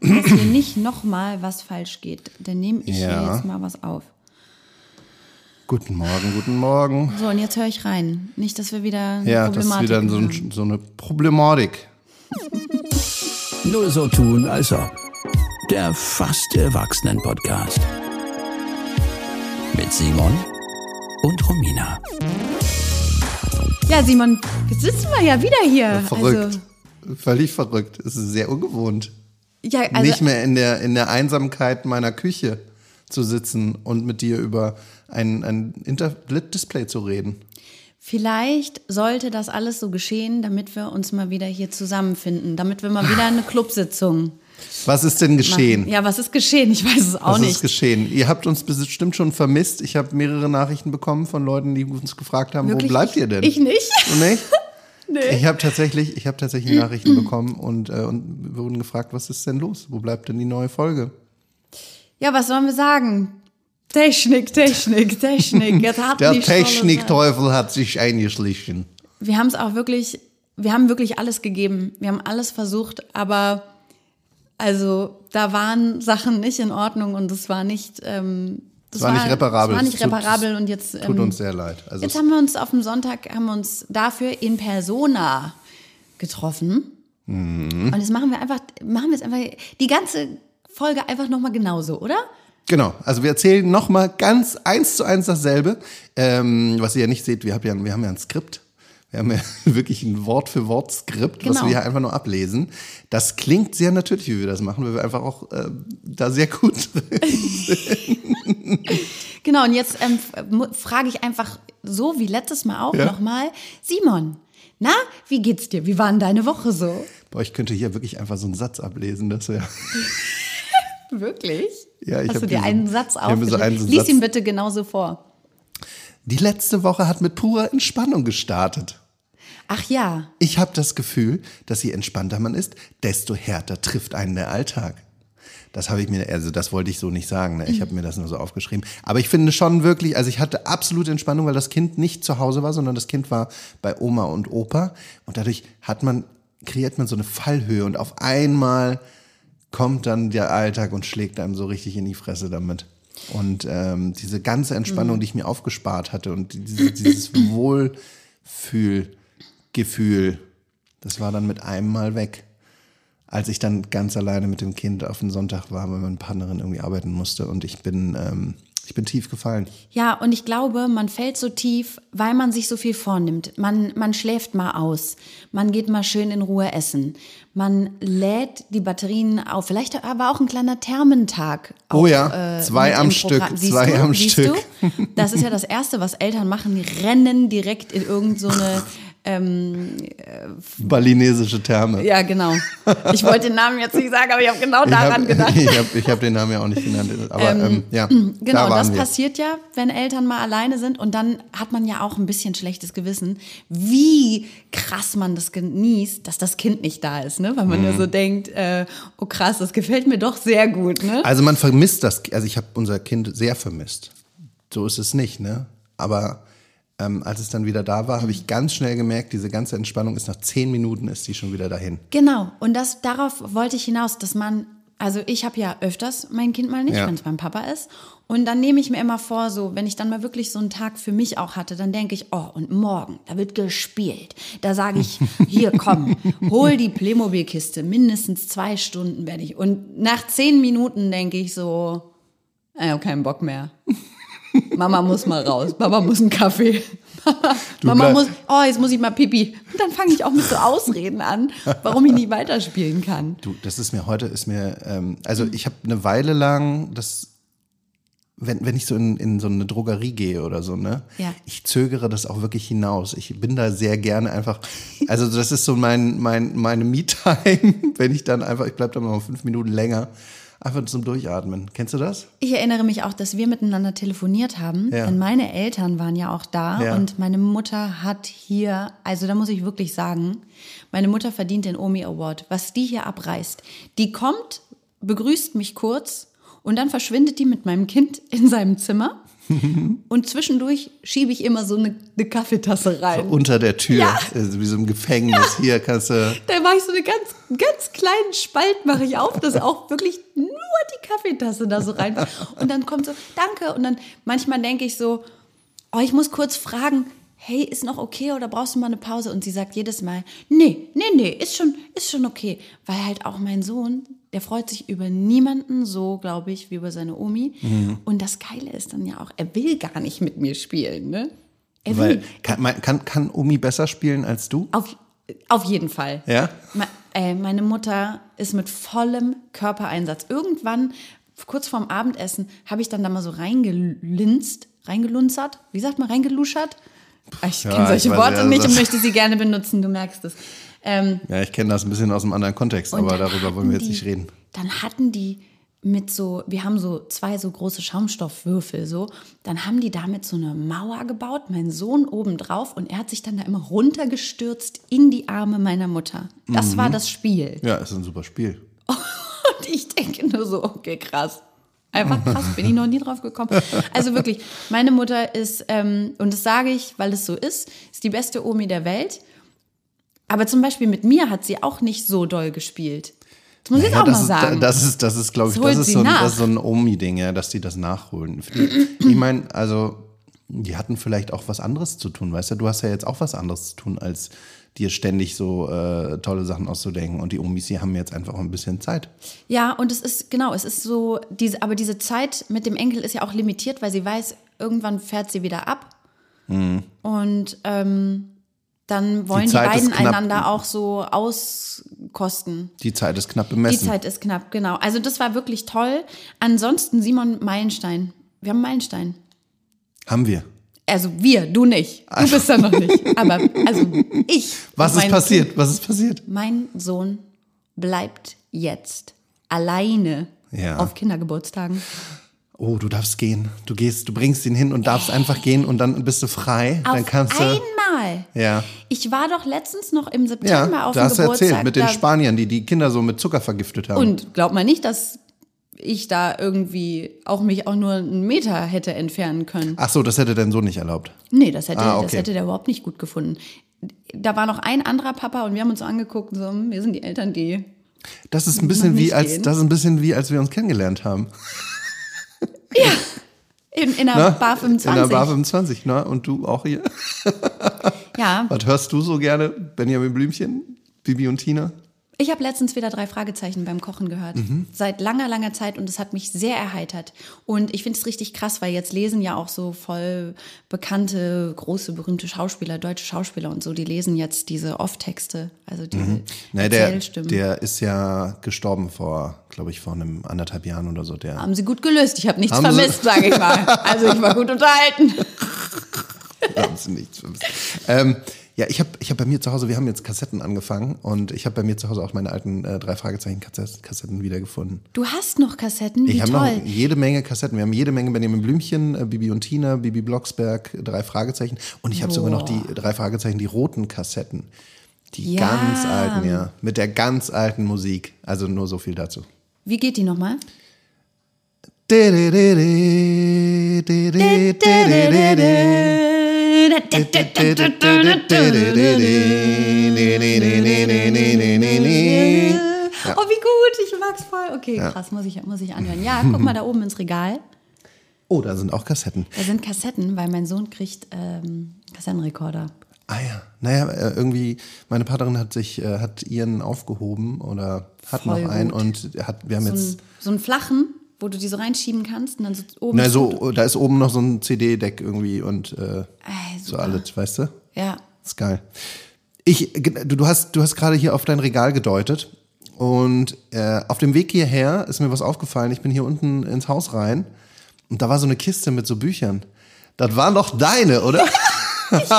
dass hier nicht nochmal was falsch geht, dann nehme ich Ja. hier jetzt mal was auf. Guten Morgen, guten Morgen. So, und jetzt höre ich rein. Nicht, dass wir wieder eine Ja, das ist Problematik wieder so, ein, so eine Problematik. Nur so tun, als ob. Der fast Erwachsenen-Podcast. Mit Simon und Romina. Ja, Simon, jetzt sitzen wir ja wieder hier. Verrückt. Also, Völlig verrückt. Es ist sehr ungewohnt. Ja, also, Nicht mehr in der, in der Einsamkeit meiner Küche zu sitzen und mit dir über ein, ein Internet-Display zu reden. Vielleicht sollte das alles so geschehen, damit wir uns mal wieder hier zusammenfinden, damit wir mal wieder eine Clubsitzung Was ist denn geschehen? machen. Ja, was ist geschehen? Ich weiß es auch Was nicht. ist geschehen? Ihr habt uns bestimmt schon vermisst. Ich habe mehrere Nachrichten bekommen von Leuten, die uns gefragt haben, Wirklich? wo bleibt ihr denn? Ich nicht. Du nicht? Ich habe tatsächlich, ich habe tatsächlich Nachrichten bekommen und, äh, und wurden gefragt, was ist denn los? Wo bleibt denn die neue Folge? Ja, was sollen wir sagen? Technik, Technik, Technik. Jetzt hatten Der Technikteufel hat sich eingeschlichen. Wir haben es auch wirklich, wir haben wirklich alles gegeben. Wir haben alles versucht, aber also da waren Sachen nicht in Ordnung und es war nicht, ähm, das Es war nicht reparabel. Es war nicht tut- reparabel und jetzt, Tut ähm, uns sehr leid. Also jetzt haben wir uns auf dem Sonntag haben wir uns dafür in Persona getroffen Mhm. und jetzt machen wir einfach, machen wir es einfach die ganze Folge einfach noch mal genauso, oder? Genau, also wir erzählen nochmal ganz eins zu eins dasselbe. Ähm, was ihr ja nicht seht, wir haben ja, wir haben ja ein Skript. Wir haben ja wirklich ein Wort für Wort Skript, was Genau. wir hier einfach nur ablesen. Das klingt sehr natürlich, wie wir das machen, weil wir einfach auch äh, da sehr gut drin Genau, und jetzt ähm, frage ich einfach so wie letztes Mal auch Ja. nochmal, Simon, na, wie geht's dir? Wie war denn deine Woche so? Boah, ich könnte hier wirklich einfach so einen Satz ablesen, das wäre. Wirklich? Ja, ich Hast du dir diesen- einen Satz mir so aufgeschrieben? einen Lies Satz- ihn bitte genauso vor. Die letzte Woche hat mit purer Entspannung gestartet. Ach ja, Ich habe das Gefühl, dass je entspannter man ist, desto härter trifft einen der Alltag. Das habe ich mir, also das wollte ich so nicht sagen. Ne? Ich habe mir das nur so aufgeschrieben. Aber ich finde schon wirklich, also ich hatte absolute Entspannung, weil das Kind nicht zu Hause war, sondern das Kind war bei Oma und Opa. Und dadurch hat man, kreiert man so eine Fallhöhe und auf einmal kommt dann der Alltag und schlägt einem so richtig in die Fresse damit. Und ähm, diese ganze Entspannung, die ich mir aufgespart hatte und diese, dieses Wohlfühlgefühl, das war dann mit einem Mal weg. Als ich dann ganz alleine mit dem Kind auf den Sonntag war, weil meine Partnerin irgendwie arbeiten musste und ich bin, ähm, ich bin tief gefallen. ja, und ich glaube, man fällt so tief, weil man sich so viel vornimmt. Man, man schläft mal aus, man geht mal schön in Ruhe essen, man lädt die Batterien auf. Vielleicht war auch ein kleiner Thermentag. Oh auch, ja, zwei mit am Stück. Siehst zwei du? am Siehst Stück. Du? Das ist ja das Erste, was Eltern machen. Die rennen direkt in irgendeine so eine Balinesische Therme. Ja, genau. Ich wollte den Namen jetzt nicht sagen, aber ich habe genau ich daran habe gedacht. ich hab, ich hab den Namen ja auch nicht genannt. Aber ähm, ja, Genau, da das wir. passiert ja, wenn Eltern mal alleine sind und dann hat man ja auch ein bisschen schlechtes Gewissen, wie krass man das genießt, dass das Kind nicht da ist, ne? Weil man Mhm. ja so denkt, äh, oh krass, das gefällt mir doch sehr gut, ne? Also man vermisst das, also ich habe unser Kind sehr vermisst. So ist es nicht, ne? Aber ähm, als es dann wieder da war, habe ich ganz schnell gemerkt, diese ganze Entspannung ist nach zehn Minuten ist die schon wieder dahin. Genau, und das darauf wollte ich hinaus, dass man, also ich habe ja öfters mein Kind mal nicht, Ja. wenn es beim Papa ist. Und dann nehme ich mir immer vor, so, wenn ich dann mal wirklich so einen Tag für mich auch hatte, dann denke ich, oh, und morgen, da wird gespielt. Da sage ich, hier, komm, hol die Playmobil-Kiste, mindestens zwei Stunden werde ich. Und nach zehn Minuten denke ich so, ich habe keinen Bock mehr. Mama muss mal raus, Papa muss einen Kaffee. Mama bleib- muss, oh, jetzt muss ich mal pipi. Und dann fange ich auch mit so Ausreden an, warum ich nicht weiterspielen kann. Du, das ist mir heute, ist mir, ähm, also ich habe eine Weile lang, das, wenn, wenn ich so in, in so eine Drogerie gehe oder so, ne, Ja. ich zögere das auch wirklich hinaus. Ich bin da sehr gerne einfach, also das ist so mein, mein, meine Me-Time, wenn ich dann einfach, ich bleib da mal fünf Minuten länger, einfach zum Durchatmen. Kennst du das? Ich erinnere mich auch, dass wir miteinander telefoniert haben, Ja. denn meine Eltern waren ja auch da Ja. und meine Mutter hat hier, also da muss ich wirklich sagen, meine Mutter verdient den Omi Award. Was die hier abreißt, die kommt, begrüßt mich kurz und dann verschwindet die mit meinem Kind in seinem Zimmer und zwischendurch schiebe ich immer so eine, eine Kaffeetasse rein. Unter der Tür, Ja. also wie so im Gefängnis. Hier kannst du. Da mache ich so eine ganz, ganz kleinen Spalt mache ich auf, dass auch wirklich nur die Kaffeetasse da so rein. Und dann kommt so, danke. Und dann manchmal denke ich so, oh, ich muss kurz fragen, hey, ist noch okay oder brauchst du mal eine Pause? Und sie sagt jedes Mal, nee, nee, nee, ist schon, ist schon okay. Weil halt auch mein Sohn, der freut sich über niemanden so, glaube ich, wie über seine Omi. Und das Geile ist dann ja auch, er will gar nicht mit mir spielen, ne? Er will. Weil, kann, mein- kann, kann Omi besser spielen als du? Auf, auf jeden Fall. Ja? Me äh, meine Mutter ist mit vollem Körpereinsatz. Irgendwann, kurz vorm Abendessen, habe ich dann da mal so reingelinst, reingelunzert. Wie sagt man, reingeluschert? Ich Ja, kenne solche ich Worte ja, nicht das- und möchte sie gerne benutzen, du merkst es. Ähm, Ja, ich kenne das ein bisschen aus einem anderen Kontext, aber darüber wollen wir jetzt nicht die- reden. Dann hatten die mit so, wir haben so zwei so große Schaumstoffwürfel so, dann haben die damit so eine Mauer gebaut, mein Sohn oben drauf und er hat sich dann da immer runtergestürzt in die Arme meiner Mutter. Das Mhm. war das Spiel. Ja, ist ein super Spiel. Und ich denke nur so, okay, krass. Einfach krass, bin ich noch nie drauf gekommen. Also wirklich, meine Mutter ist, ähm, und das sage ich, weil es so ist, ist die beste Omi der Welt. Aber zum Beispiel mit mir hat sie auch nicht so doll gespielt. Das muss ich Ja, auch das mal ist, sagen. Das ist, das ist, glaube ich, Das ist, so ein, das ist so ein Omi-Ding, ja, dass die das nachholen. Ich meine, also, die hatten vielleicht auch was anderes zu tun, weißt du? Du hast ja jetzt auch was anderes zu tun, als dir ständig so äh, tolle Sachen auszudenken. Und die Omis, die haben jetzt einfach ein bisschen Zeit. Ja, und es ist, genau, es ist so, diese, aber diese Zeit mit dem Enkel ist ja auch limitiert, weil sie weiß, irgendwann fährt sie wieder ab. Und ähm, dann wollen die, ist beiden einander auch so auskosten. Die Zeit ist knapp Die bemessen. Zeit ist knapp, genau. Also das war wirklich toll. Ansonsten Simon Meilenstein. Wir haben Meilenstein. Haben wir. Also wir, du nicht. Du bist da noch nicht. Aber also ich. Was ist passiert? Was ist passiert? Mein Sohn bleibt jetzt alleine Ja. auf Kindergeburtstagen. Oh, du darfst gehen. Du gehst, du bringst ihn hin und darfst einfach gehen und dann bist du frei. dann Auf kannst du. einmal. Ja. Ich war doch letztens noch im Ja, September auf da dem hast du Geburtstag. erzählt mit den Spaniern, die die Kinder so mit Zucker vergiftet haben. Und glaub mal nicht, dass ich da irgendwie auch mich auch nur einen Meter hätte entfernen können. Ach so, das hätte dein Sohn nicht erlaubt. Nee, das hätte, Ah, das okay. hätte der überhaupt nicht gut gefunden. Da war noch ein anderer Papa und wir haben uns so angeguckt, so, hm, wir sind die Eltern, die. Das ist ein bisschen wie als das ist ein bisschen wie als wir uns kennengelernt haben. In, in der Ne? Bar 25. In der Bar 25, ne? Und du auch hier? ja, Was hörst du so gerne? Benjamin Blümchen, Bibi und Tina? Ich habe letztens wieder drei Fragezeichen beim Kochen gehört. Mhm. Seit langer, langer Zeit und es hat mich sehr erheitert. Und ich finde es richtig krass, weil jetzt lesen ja auch so voll bekannte, große, berühmte Schauspieler, deutsche Schauspieler und so, die lesen jetzt diese Off-Texte, also diese Ne, der, Erzählstimmen. der ist ja gestorben vor, glaube ich, vor einem anderthalb Jahren oder so. Der, Haben sie gut gelöst. Ich habe nichts Haben vermisst, sage ich mal. Also ich war gut unterhalten. haben sie nichts vermisst. ähm, ja, ich habe ich hab bei mir zu Hause, wir haben jetzt Kassetten angefangen und ich habe bei mir zu Hause auch meine alten äh, drei Fragezeichen Kassetten wiedergefunden. Du hast noch Kassetten, wie Ich habe noch jede Menge Kassetten. Wir haben jede Menge Benjamin Blümchen, äh, Bibi und Tina, Bibi Blocksberg, drei Fragezeichen. Und ich habe sogar noch die drei Fragezeichen, die roten Kassetten. Die Ja. ganz alten, ja. Mit der ganz alten Musik. Also nur so viel dazu. Wie geht die nochmal? Oh, wie gut, ich mag's voll. Okay, krass, muss ich, muss ich anhören. Ja, guck mal da oben ins Regal. Oh, da sind auch Kassetten. Da sind Kassetten, weil mein Sohn kriegt ähm, Kassettenrekorder. Ah ja, naja, äh, irgendwie, meine Partnerin hat sich, äh, hat ihren aufgehoben oder hat Voll noch einen gut. und hat, wir haben So, jetzt, ein, so einen flachen, wo du die so reinschieben kannst und dann so oben. na so, da ist oben noch so ein CD-Deck irgendwie und äh, Ey, so alles, weißt du? Ja. ist geil. Ich, du, du hast, du hast gerade hier auf dein Regal gedeutet und äh, auf dem Weg hierher ist mir was aufgefallen. Ich bin hier unten ins Haus rein und da war so eine Kiste mit so Büchern. Das waren doch deine, oder? hast du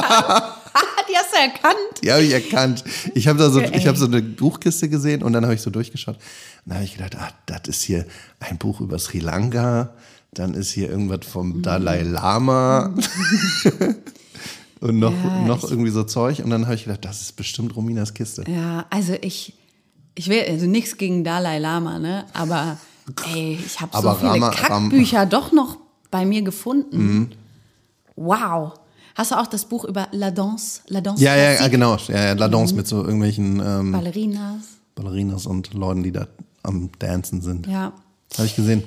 erkannt. Die habe ich erkannt. Ich habe da so, ich habe so eine Buchkiste gesehen und dann habe ich so durchgeschaut. Und dann habe ich gedacht, ah, das ist hier ein Buch über Sri Lanka. Dann ist hier irgendwas Mhm. vom Dalai Lama. und noch, Ja, noch ich- irgendwie so Zeug. Und dann habe ich gedacht, das ist bestimmt Rominas Kiste. Ja, also ich, ich will, also nichts gegen Dalai Lama, ne? Aber ey, ich habe so viele Rama- Ram- Kackbücher doch noch bei mir gefunden. Mhm. Wow. Hast du auch das Buch über La Danse? La Danse Ja, ja, ja, genau. Ja, ja, La Mhm. Danse mit so irgendwelchen ähm, Ballerinas. Ballerinas und Leuten, die da am Dancen sind. Ja. Das habe ich gesehen.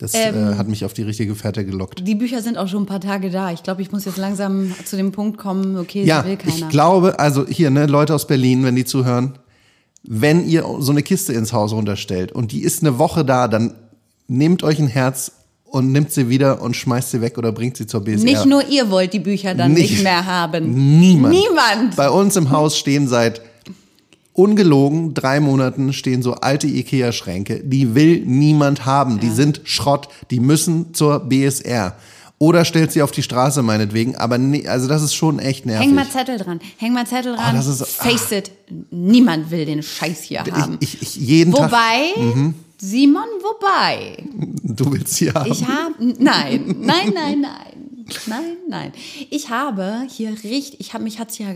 Das Ähm. äh, hat mich auf die richtige Fährte gelockt. Die Bücher sind auch schon ein paar Tage da. Ich glaube, ich muss jetzt langsam zu dem Punkt kommen, okay, Ja, will keiner. ich glaube, also hier, ne, Leute aus Berlin, wenn die zuhören, wenn ihr so eine Kiste ins Haus runterstellt und die ist eine Woche da, dann nehmt euch ein Herz und nimmt sie wieder und schmeißt sie weg oder bringt sie zur BSR. nicht nur ihr wollt die Bücher dann Nicht- nicht, mehr haben. Niemand. Niemand. Bei uns im Haus stehen seit ungelogen drei Monaten stehen so alte Ikea-Schränke. Die will niemand haben. Die sind Schrott. Die müssen zur BSR. Oder stellt sie auf die Straße meinetwegen. Aber nee, also das ist schon echt nervig. Häng mal Zettel dran. Häng mal Zettel dran. das ist- Face it. Niemand will den Scheiß hier haben. ich, ich, jeden Tag. Wobei, Simon, wobei. Du willst sie haben. Ich habe, nein, nein, nein, nein, nein, nein. Ich habe hier richtig, ich habe mich hat's ja,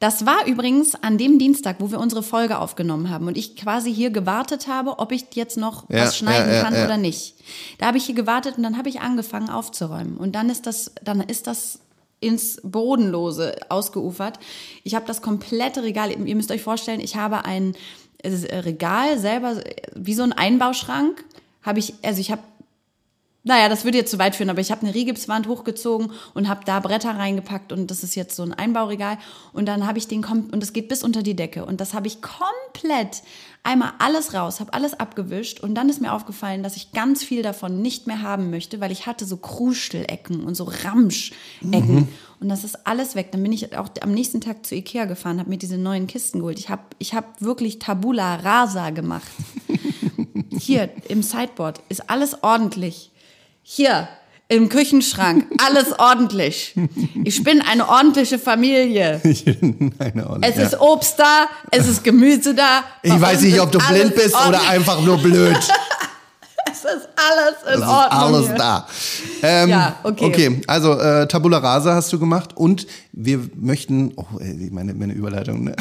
das war übrigens an dem Dienstag, wo wir unsere Folge aufgenommen haben und ich quasi hier gewartet habe, ob ich jetzt noch Ja, was schneiden ja, ja, kann ja. oder nicht. Da habe ich hier gewartet und dann habe ich angefangen aufzuräumen und dann ist das, dann ist das ins Bodenlose ausgeufert. Ich habe das komplette Regal, ihr müsst euch vorstellen, ich habe ein Regal selber, äh, wie so ein Einbauschrank, habe ich, also ich habe naja, das würde jetzt zu weit führen, aber ich habe eine Rigipswand hochgezogen und habe da Bretter reingepackt und das ist jetzt so ein Einbauregal und dann habe ich den und das geht bis unter die Decke und das habe ich komplett einmal alles raus, habe alles abgewischt und dann ist mir aufgefallen, dass ich ganz viel davon nicht mehr haben möchte, weil ich hatte so Krustelecken und so Ramschecken und das ist alles weg. Dann bin ich auch am nächsten Tag zu Ikea gefahren, habe mir diese neuen Kisten geholt. Ich habe ich hab wirklich Tabula Rasa gemacht. Hier im Sideboard ist alles ordentlich. Hier im Küchenschrank alles ordentlich. Ich bin eine ordentliche Familie. Eine Ordnung, Es ist Obst da, es ist Gemüse da. Ich weiß nicht, ob du blind bist oder einfach nur blöd. Es ist alles in Es ist Ordnung. alles hier. da. Ähm, Ja, okay. Okay, also äh, Tabula Rasa hast du gemacht und wir möchten, oh, meine, meine Überleitung, ne?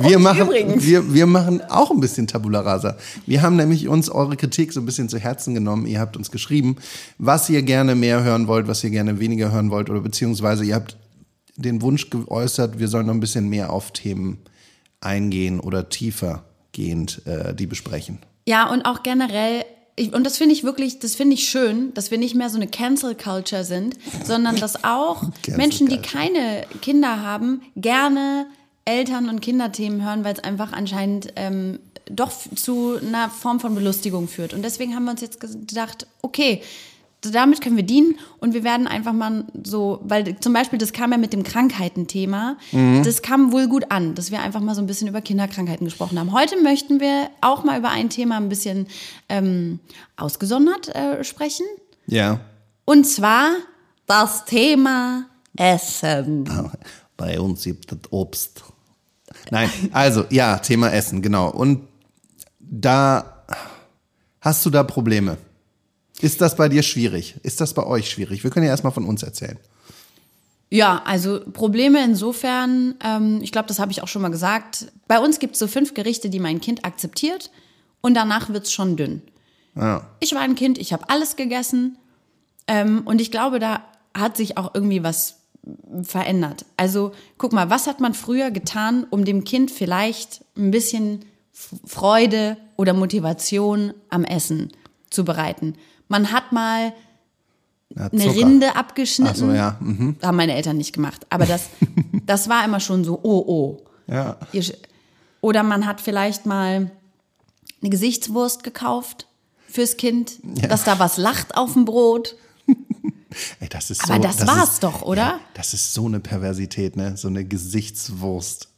Wir machen, übrigens. wir, wir machen auch ein bisschen Tabula Rasa. Wir haben nämlich uns eure Kritik so ein bisschen zu Herzen genommen. Ihr habt uns geschrieben, was ihr gerne mehr hören wollt, was ihr gerne weniger hören wollt oder beziehungsweise ihr habt den Wunsch geäußert, wir sollen noch ein bisschen mehr auf Themen eingehen oder tiefer gehend äh, die besprechen. Ja, und auch generell, ich, und das finde ich wirklich, das finde ich schön, dass wir nicht mehr so eine Cancel Culture sind, sondern dass auch Menschen, die keine Kinder haben, gerne Eltern- und Kinderthemen hören, weil es einfach anscheinend ähm, doch zu einer Form von Belustigung führt. Und deswegen haben wir uns jetzt gedacht, okay, damit können wir dienen und wir werden einfach mal so, weil zum Beispiel das kam ja mit dem Krankheitenthema, das kam wohl gut an, dass wir einfach mal so ein bisschen über Kinderkrankheiten gesprochen haben. Heute möchten wir auch mal über ein Thema ein bisschen ähm, ausgesondert äh, sprechen Ja. und zwar das Thema Essen. Bei uns gibt es Obst. Nein, also ja, Thema Essen, genau. Und da hast du da Probleme. Ist das bei dir schwierig? Ist das bei euch schwierig? Wir können ja erstmal von uns erzählen. Ja, also Probleme insofern, ähm, ich glaube, das habe ich auch schon mal gesagt. Bei uns gibt es so fünf Gerichte, die mein Kind akzeptiert und danach wird es schon dünn. Ja. Ich war ein Kind, ich habe alles gegessen ähm, und ich glaube, da hat sich auch irgendwie was verändert. Also guck mal, was hat man früher getan, um dem Kind vielleicht ein bisschen Freude oder Motivation am Essen zu bereiten? Man hat mal Ja, eine. Rinde abgeschnitten. Ach so, ja. Mhm. Haben meine Eltern nicht gemacht. Aber das, das war immer schon so, oh, oh. Ja. Oder man hat vielleicht mal eine Gesichtswurst gekauft fürs Kind, dass da was lacht auf dem Brot. Ey, das ist Aber so, das war's ist, doch, oder? Ja, das ist so eine Perversität, ne? So eine Gesichtswurst.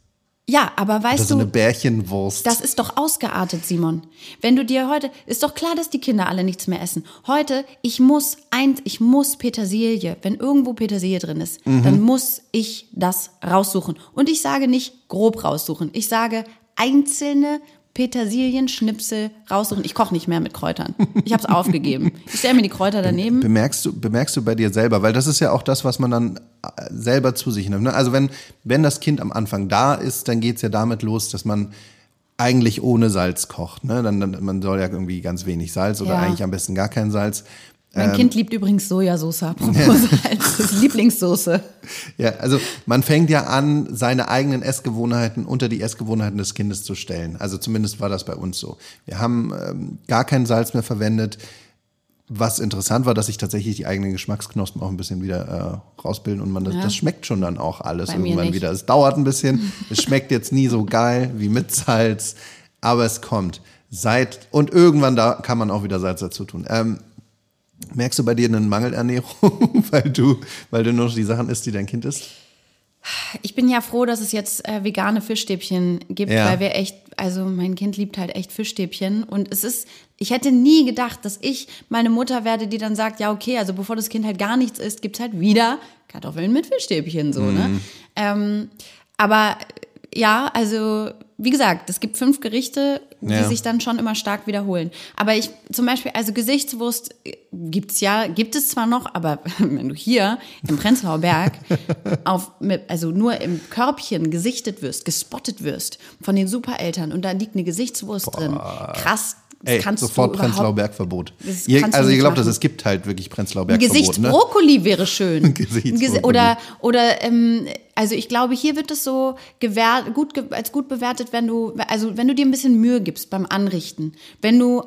Ja, aber Oder weißt so eine du, Bärchenwurst. das ist doch ausgeartet, Simon. Wenn du dir heute, ist doch klar, dass die Kinder alle nichts mehr essen. Heute, ich muss eins, ich muss Petersilie. Wenn irgendwo Petersilie drin ist, Mhm. dann muss ich das raussuchen. Und ich sage nicht grob raussuchen. Ich sage einzelne Petersilienschnipsel raussuchen. Ich koche nicht mehr mit Kräutern. Ich habe es aufgegeben. Ich stelle mir die Kräuter daneben. Bemerkst du, bemerkst du bei dir selber, weil das ist ja auch das, was man dann äh, selber zu sich nimmt. Ne? Also wenn, wenn das Kind am Anfang da ist, dann geht's ja damit los, dass man eigentlich ohne Salz kocht. Ne? Dann, dann, man soll ja irgendwie ganz wenig Salz oder Ja. eigentlich am besten gar kein Salz. Mein Ähm. Kind liebt übrigens Sojasauce, apropos Salz. Das ist Lieblingssoße. Ja, also man fängt ja an, seine eigenen Essgewohnheiten unter die Essgewohnheiten des Kindes zu stellen. Also zumindest war das bei uns so. Wir haben ähm, gar kein Salz mehr verwendet. Was interessant war, dass sich tatsächlich die eigenen Geschmacksknospen auch ein bisschen wieder äh, rausbilden und man das, das schmeckt schon dann auch alles Bei irgendwann wieder. Es dauert ein bisschen. es schmeckt jetzt nie so geil wie mit Salz, aber es kommt. Seit und irgendwann da kann man auch wieder Salz dazu tun. Ähm, merkst du bei dir eine Mangelernährung, weil du, weil du nur noch die Sachen isst, die dein Kind isst? Ich bin ja froh, dass es jetzt äh, vegane Fischstäbchen gibt, Ja. weil wir echt, also mein Kind liebt halt echt Fischstäbchen. Und es ist, ich hätte nie gedacht, dass ich meine Mutter werde, die dann sagt, ja, okay, also bevor das Kind halt gar nichts isst, gibt's halt wieder Kartoffeln mit Fischstäbchen, so, Mhm. ne? Ähm, aber ja, also wie gesagt, es gibt fünf Gerichte, die Ja. sich dann schon immer stark wiederholen. Aber ich zum Beispiel, also Gesichtswurst gibt's ja, gibt es zwar noch, aber wenn du hier im Prenzlauer Berg auf, mit, also nur im Körbchen gesichtet wirst, gespottet wirst von den Supereltern und da liegt eine Gesichtswurst drin, krass. Ey, kannst sofort du Prenzlauer Berg-Verbot. Ihr, du also ihr glaubt, dass es gibt halt wirklich Prenzlauer Berg-Verbot, ne? Gesichtsbrokkoli wäre schön. Gesichtsbrokkoli. Gesi- Oder, oder ähm, also ich glaube, hier wird es so gewährt, gut, als gut bewertet, wenn du, also wenn du dir ein bisschen Mühe gibst beim Anrichten. Wenn du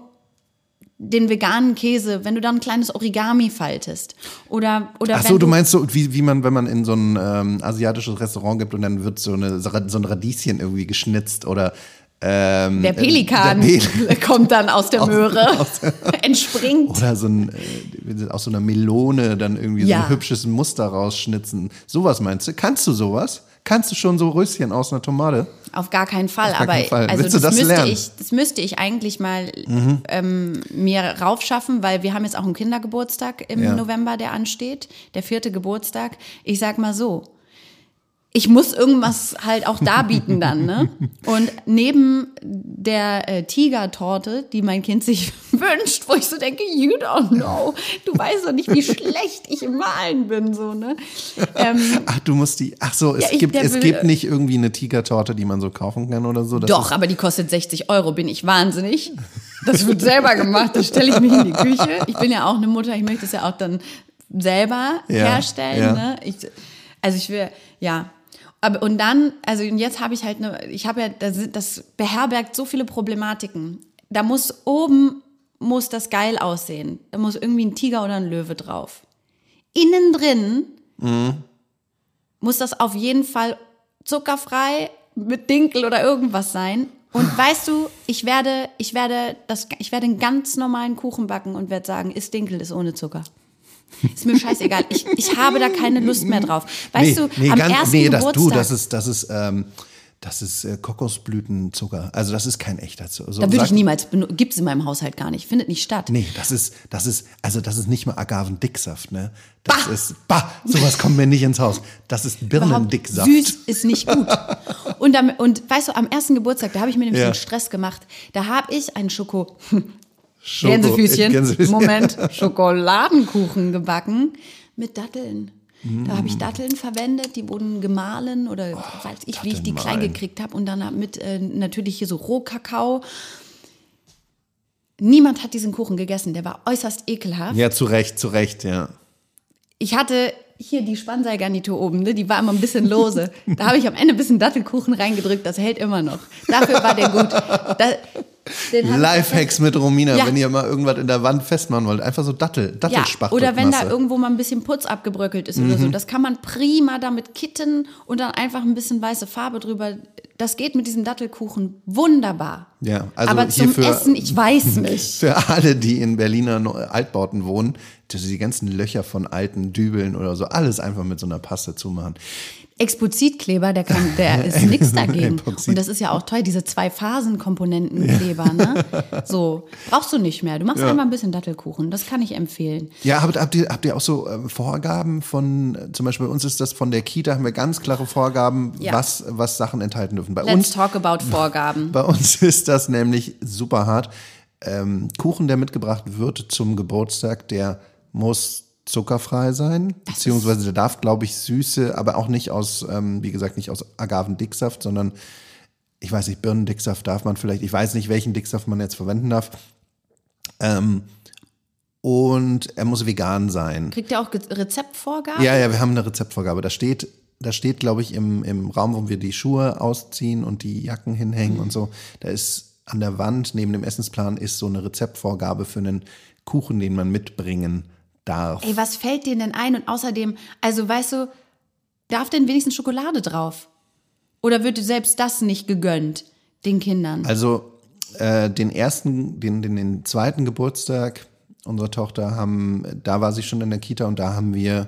den veganen Käse, wenn du da ein kleines Origami faltest. Oder, oder Ach so, du meinst so, wie, wie man, wenn man in so ein ähm, asiatisches Restaurant gibt und dann wird so, eine, so ein Radieschen irgendwie geschnitzt oder ähm, der Pelikan der Pel- kommt dann aus der Möhre, entspringt. Oder so ein, äh, aus so einer Melone dann irgendwie so Ja. ein hübsches Muster rausschnitzen. Sowas meinst du? Kannst du sowas? Kannst du schon so Röschen aus einer Tomate? Auf gar keinen Fall. gar aber keinen Fall. also das, das müsste lernen? Mhm. ich, das müsste ich eigentlich mal ähm, mir raufschaffen, weil wir haben jetzt auch einen Kindergeburtstag im Ja. November, der ansteht, der vierte Geburtstag. Ich sag mal so. Ich muss irgendwas halt auch darbieten dann, ne? Und neben der äh, Tigertorte, die mein Kind sich wünscht, wo ich so denke, you don't know, du weißt doch nicht, wie schlecht ich im Malen bin, so, ne? Ähm, Ach, du musst die. Ach so, es, Ja, ich- gibt, es gibt nicht irgendwie eine Tigertorte, die man so kaufen kann oder so. Das Doch, aber die kostet 60 Euro. Bin ich wahnsinnig? Das wird selber gemacht. Da stelle ich mich in die Küche. Ich bin ja auch eine Mutter. Ich möchte es ja auch dann selber Ja, herstellen. ja. Ne? Ich, also ich will, ja. Aber, und dann, also und jetzt habe ich halt eine, ich habe ja, das, das beherbergt so viele Problematiken. Da muss oben, muss das geil aussehen. Da muss irgendwie ein Tiger oder ein Löwe drauf. Innen drin muss das auf jeden Fall zuckerfrei mit Dinkel oder irgendwas sein. Und weißt du, ich werde, ich werde das, ich werde einen ganz normalen Kuchen backen und werde sagen, ist Dinkel, ist ohne Zucker. Ist mir scheißegal. Ich, ich habe da keine Lust mehr drauf. Weißt du, am ganz- ersten nee, das, Geburtstag. du, das ist, das ist, ähm, das ist äh, Kokosblütenzucker. Also das ist kein echter Zucker. So da würde ich niemals, gibt es in meinem Haushalt gar nicht, findet nicht statt. Nee, das ist, das ist, also das ist nicht mal Agavendicksaft, ne? Das ist, bah, sowas kommt mir nicht ins Haus. Das ist Überhaupt Birnendicksaft. Süß ist nicht gut. Und, am, und weißt du, am ersten Geburtstag, da habe ich mir nämlich Ja. einen Stress gemacht. Da habe ich einen Schoko, Schoko- Gänsefüßchen, Gänsefüßchen. Moment, Schokoladenkuchen gebacken mit Datteln. Da habe ich Mm. Datteln verwendet, die wurden gemahlen oder weiß ich, wie ich die klein gekriegt habe. Und dann mit äh, natürlich hier so Rohkakao. Niemand hat diesen Kuchen gegessen, der war äußerst ekelhaft. Ja, zu Recht, zu Recht, ja. Ich hatte hier die Spannseilgarnitur oben, ne? die war immer ein bisschen lose. Da habe ich am Ende ein bisschen Dattelkuchen reingedrückt, das hält immer noch. Dafür war der gut. Da, Lifehacks mit Romina, Ja. wenn ihr mal irgendwas in der Wand festmachen wollt. Einfach so Dattel, Ja, Dattelspachtel. oder wenn da irgendwo mal ein bisschen Putz abgebröckelt ist Mhm. oder so. Das kann man prima damit kitten und dann einfach ein bisschen weiße Farbe drüber. Das geht mit diesem Dattelkuchen wunderbar. Ja, also Aber zum für- Essen, ich weiß nicht. Für alle, die in Berliner Altbauten wohnen, die ganzen Löcher von alten Dübeln oder so, alles einfach mit so einer Paste zumachen. Expozitkleber, der kann, der ist nix dagegen. Und das ist ja auch toll, diese zwei Phasen-Komponenten-Kleber, ne? So, brauchst du nicht mehr. Du machst einmal ein bisschen Dattelkuchen, das kann ich empfehlen. Ja, habt, habt, ihr, habt ihr auch so äh, Vorgaben von, äh, zum Beispiel bei uns ist das von der Kita, haben wir ganz klare Vorgaben, Ja. was, was Sachen enthalten dürfen. Bei Let's uns, talk about Vorgaben. bei uns ist das nämlich super hart. Ähm, Kuchen, der mitgebracht wird zum Geburtstag, der muss zuckerfrei sein, beziehungsweise der darf, glaube ich, Süße, aber auch nicht aus, ähm, wie gesagt, nicht aus Agavendicksaft, sondern ich weiß nicht, Birnendicksaft darf man vielleicht, ich weiß nicht, welchen Dicksaft man jetzt verwenden darf. Ähm, und er muss vegan sein. Kriegt ihr auch Rezeptvorgaben? Ja, ja, wir haben eine Rezeptvorgabe. Da steht, da steht, glaube ich, im, im Raum, wo wir die Schuhe ausziehen und die Jacken hinhängen und so, da ist an der Wand neben dem Essensplan ist so eine Rezeptvorgabe für einen Kuchen, den man mitbringen darf. Ey, was fällt dir denn ein? Und außerdem, also weißt du, darf denn wenigstens Schokolade drauf? Oder wird selbst das nicht gegönnt, den Kindern? Also äh, den ersten, den, den, den zweiten Geburtstag unserer Tochter haben, da war sie schon in der Kita und da haben wir,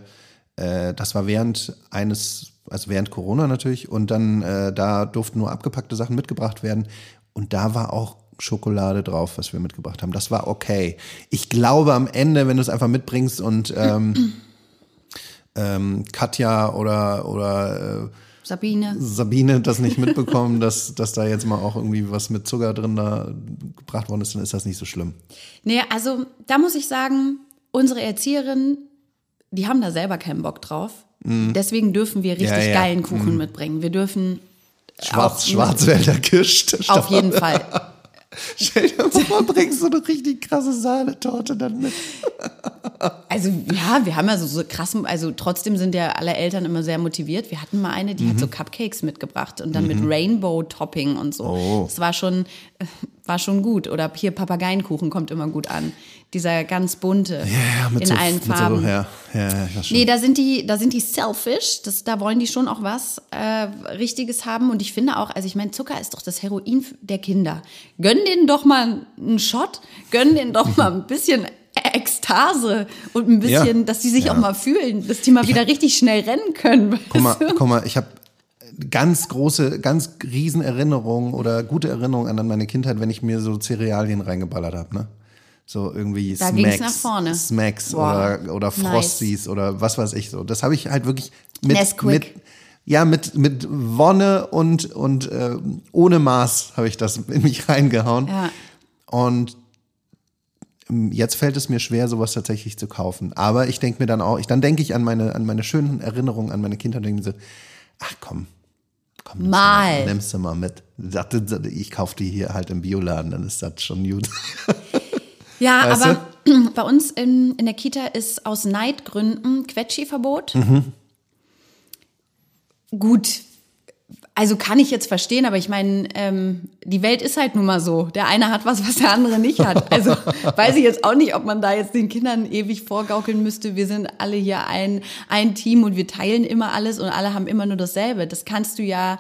äh, das war während eines, also während Corona natürlich, und dann äh, da durften nur abgepackte Sachen mitgebracht werden und da war auch Schokolade drauf, was wir mitgebracht haben. Das war okay. Ich glaube am Ende, wenn du es einfach mitbringst und ähm, ähm, Katja oder oder äh, Sabine. Sabine das nicht mitbekommen, dass, dass da jetzt mal auch irgendwie was mit Zucker drin da gebracht worden ist, dann ist das nicht so schlimm. Nee, also da muss ich sagen, unsere Erzieherin, die haben da selber keinen Bock drauf. Deswegen dürfen wir richtig Mhm. Ja, ja. geilen Kuchen mitbringen. Wir dürfen Schwarz, Schwarzwälder Kirsch. auf jeden Fall. Stell dir vor, bringst du eine richtig krasse Sahnetorte dann mit. Also ja, wir haben ja so, so krass, also trotzdem sind ja alle Eltern immer sehr motiviert. Wir hatten mal eine, die Mhm. hat so Cupcakes mitgebracht und dann mit Rainbow-Topping und so. Oh. Das war schon, war schon gut. Oder hier Papageienkuchen kommt immer gut an. Dieser ganz bunte mit in so, allen Farben. So, ja, ja, ja, schon. Nee, da sind die, da sind die selfish. Das, da wollen die schon auch was äh, Richtiges haben. Und ich finde auch, also ich meine, Zucker ist doch das Heroin der Kinder. Gönn denen doch mal einen Shot, gönn denen doch mal ein bisschen Ekstase und ein bisschen, Ja. dass die sich Ja. auch mal fühlen, dass die mal wieder richtig schnell rennen können. Guck mal, guck mal, ich habe ganz große, ganz riesen Erinnerungen oder gute Erinnerungen an meine Kindheit, wenn ich mir so Cerealien reingeballert habe, ne? So irgendwie Da Smacks, nach vorne. Smacks Boah, oder, oder nice. Frosties oder was weiß ich so. Das habe ich halt wirklich mit, Nesquik. mit ja, mit, mit Wonne und, und äh, ohne Maß habe ich das in mich reingehauen. Ja. Und ähm, jetzt fällt es mir schwer, sowas tatsächlich zu kaufen. Aber ich denke mir dann auch, ich, dann denke ich an meine, an meine schönen Erinnerungen an meine Kindheit und denke mir so, ach komm, komm, nimmst Mal. Du mal, nimmst du mal mit. Ich kaufe die hier halt im Bioladen, dann ist das schon gut. Ja, Weißt aber bei uns in, in der Kita ist aus Neidgründen Quetschi-Verbot. Mhm. Gut, also kann ich jetzt verstehen, aber ich meine, ähm, die Welt ist halt nun mal so. Der eine hat was, was der andere nicht hat. Also weiß ich jetzt auch nicht, ob man da jetzt den Kindern ewig vorgaukeln müsste. Wir sind alle hier ein, ein Team und wir teilen immer alles und alle haben immer nur dasselbe. Das kannst du ja,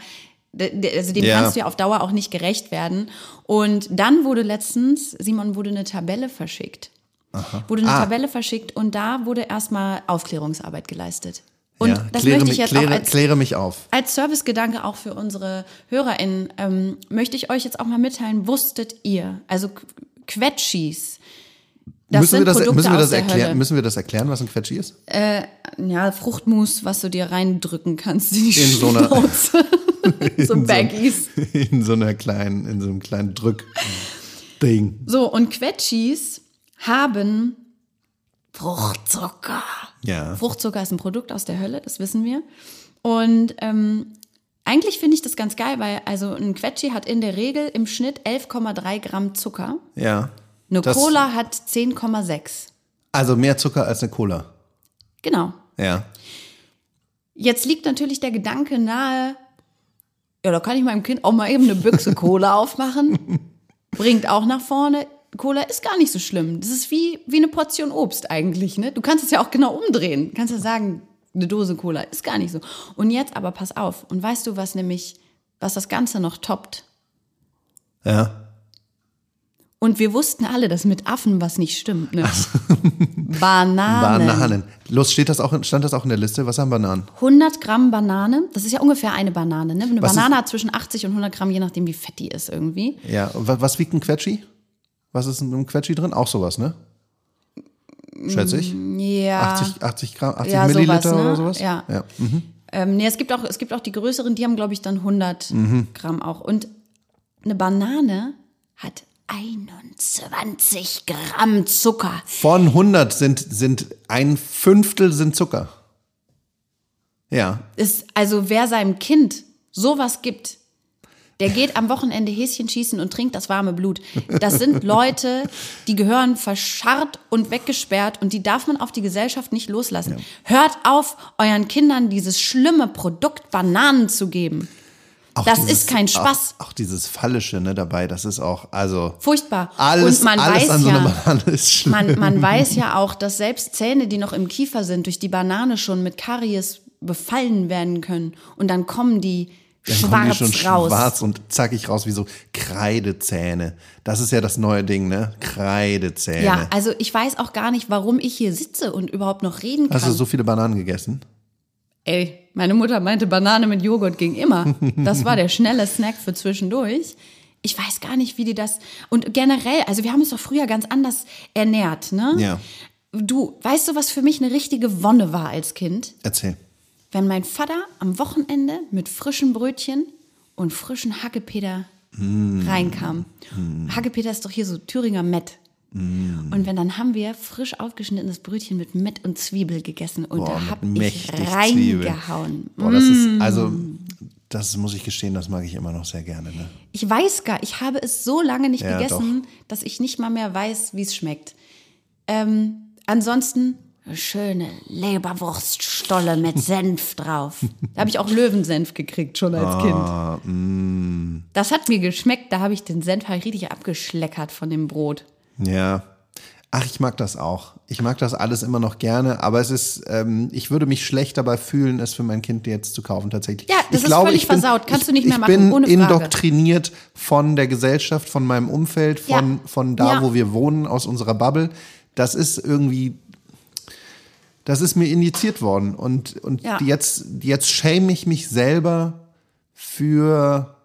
also dem Ja. kannst du ja auf Dauer auch nicht gerecht werden. Und dann wurde letztens, Simon, wurde eine Tabelle verschickt. Wurde eine Ah. Tabelle verschickt und da wurde erstmal Aufklärungsarbeit geleistet. Und ja, das möchte ich jetzt kläre, auch als kläre mich auf. als Servicegedanke auch für unsere HörerInnen ähm, möchte ich euch jetzt auch mal mitteilen, wusstet ihr, also Qu- Quetschis, das müssen, wir das, Produkte müssen, wir das erklären, müssen wir das erklären, was ein Quetschi ist? Ja, Fruchtmus, was du dir reindrücken kannst in die In so einer- so In Baggies. in so einer kleinen, in so einem kleinen Drück-Ding. So, und Quetschis haben Fruchtzucker. Ja. Fruchtzucker ist ein Produkt aus der Hölle, das wissen wir. Und ähm, eigentlich finde ich das ganz geil, weil also ein Quetschi hat in der Regel im Schnitt 11,3 Gramm Zucker. Ja. Eine Das- Cola hat 10,6. Also mehr Zucker als eine Cola. Genau. Ja. Jetzt liegt natürlich der Gedanke nahe, ja, da kann ich meinem Kind auch mal eben eine Büchse Cola aufmachen. Bringt auch nach vorne. Cola ist gar nicht so schlimm. Das ist wie, wie eine Portion Obst eigentlich. Ne? Du kannst es ja auch genau umdrehen. Du kannst ja sagen, eine Dose Cola ist gar nicht so. Und jetzt aber pass auf. Und weißt du, was nämlich, was das Ganze noch toppt? Ja. Und wir wussten alle, dass mit Affen was nicht stimmt. Ne? Bananen. Bananen. Los, steht das auch, stand das auch in der Liste? Was haben Bananen? 100 Gramm Banane, das ist ja ungefähr eine Banane. Ne? Eine Was Banane hat zwischen 80 und 100 Gramm, je nachdem, wie fett die ist irgendwie. Ja. Und wa- was wiegt ein Quetschi? Was ist in einem Quetschi drin? Auch sowas, ne? Schätze ich. Ja. 80, 80 Gramm, 80 Ja, Milliliter sowas, ne? oder sowas? Ja. ja. Mhm. Ähm, nee, es gibt, auch, es gibt auch die größeren, die haben, glaube ich, dann 100 Mhm. Gramm auch. Und eine Banane hat 21 Gramm Zucker. Von 100 sind, sind ein Fünftel sind Zucker. Ja. Ist, also wer seinem Kind sowas gibt, Der geht am Wochenende Häschen schießen und trinkt das warme Blut. Das sind Leute, die gehören verscharrt und weggesperrt und die darf man auf die Gesellschaft nicht loslassen. Hört auf, euren Kindern dieses schlimme Produkt Bananen zu geben. Auch Das ist kein auch, Spaß. Auch, dieses Fallische ne, dabei, das ist auch, also Furchtbar. alles, und man alles weiß an so einer ja, Banane ist schlimm. man, man weiß ja auch, dass selbst Zähne, die noch im Kiefer sind, durch die Banane schon mit Karies befallen werden können. Und dann kommen die Dann kommen die schwarz schon raus. schwarz und zackig raus wie so Kreidezähne. Das ist ja das neue Ding, ne? Kreidezähne. Ja, also ich weiß auch gar nicht, warum ich hier sitze und überhaupt noch reden kann. Hast du so viele Bananen gegessen? Ey, meine Mutter meinte, Banane mit Joghurt ging immer. Das war der schnelle Snack für zwischendurch. Ich weiß gar nicht, wie die das. Und generell, also wir haben uns doch früher ganz anders ernährt, ne? Ja. Du, weißt du, was für mich eine richtige Wonne war als Kind? Erzähl. Wenn mein Vater am Wochenende mit frischen Brötchen und frischen Hackepeter reinkam. Hackepeter ist doch hier so Thüringer Mett. Und wenn dann haben wir frisch aufgeschnittenes Brötchen mit Mett und Zwiebel gegessen und Boah, da mit hab ich reingehauen. Boah, das ist, Mm. also, das muss ich gestehen, das mag ich immer noch sehr gerne, ne? Ich weiß gar, ich habe es so lange nicht Ja, gegessen, dass ich nicht mal mehr weiß, wie es schmeckt. Ähm, ansonsten eine schöne Leberwurststolle mit Senf drauf. Da habe ich auch Löwensenf gekriegt schon als Ah, Kind. mm. Das hat mir geschmeckt, da habe ich den Senf halt richtig abgeschleckert von dem Brot. Ja. Ach, ich mag das auch. Ich mag das alles immer noch gerne, aber es ist, ähm, ich würde mich schlecht dabei fühlen, es für mein Kind jetzt zu kaufen, tatsächlich. Ja, das ich ist völlig versaut. Kannst ich, du nicht mehr ich machen, bin ohne Frage. indoktriniert von der Gesellschaft, von meinem Umfeld, von, Ja. von da, Ja. wo wir wohnen, aus unserer Bubble. Das ist irgendwie, das ist mir injiziert worden. Und, und Ja. jetzt, jetzt schäme ich mich selber für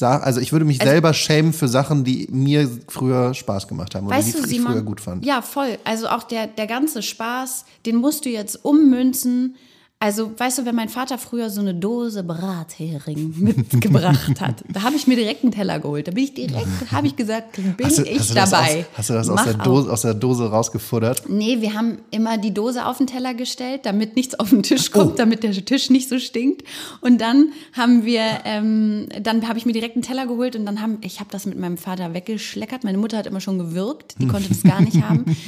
also ich würde mich selber schämen für Sachen, die mir früher Spaß gemacht haben oder Weißt die du, ich Simon? früher gut fand. Ja, voll. Also auch der, der ganze Spaß, den musst du jetzt ummünzen. Also, weißt du, wenn mein Vater früher so eine Dose Brathering mitgebracht hat, da habe ich mir direkt einen Teller geholt. Da bin ich direkt, habe ich gesagt, bin Hast du, ich hast dabei. Aus, hast du das aus der. Dose, aus der Dose rausgefuttert? Nee, wir haben immer die Dose auf den Teller gestellt, damit nichts auf den Tisch kommt, Oh. damit der Tisch nicht so stinkt. Und dann haben wir, ähm, dann habe ich mir direkt einen Teller geholt und dann haben, ich habe das mit meinem Vater weggeschleckert. Meine Mutter hat immer schon gewürgt, die konnte das gar nicht haben.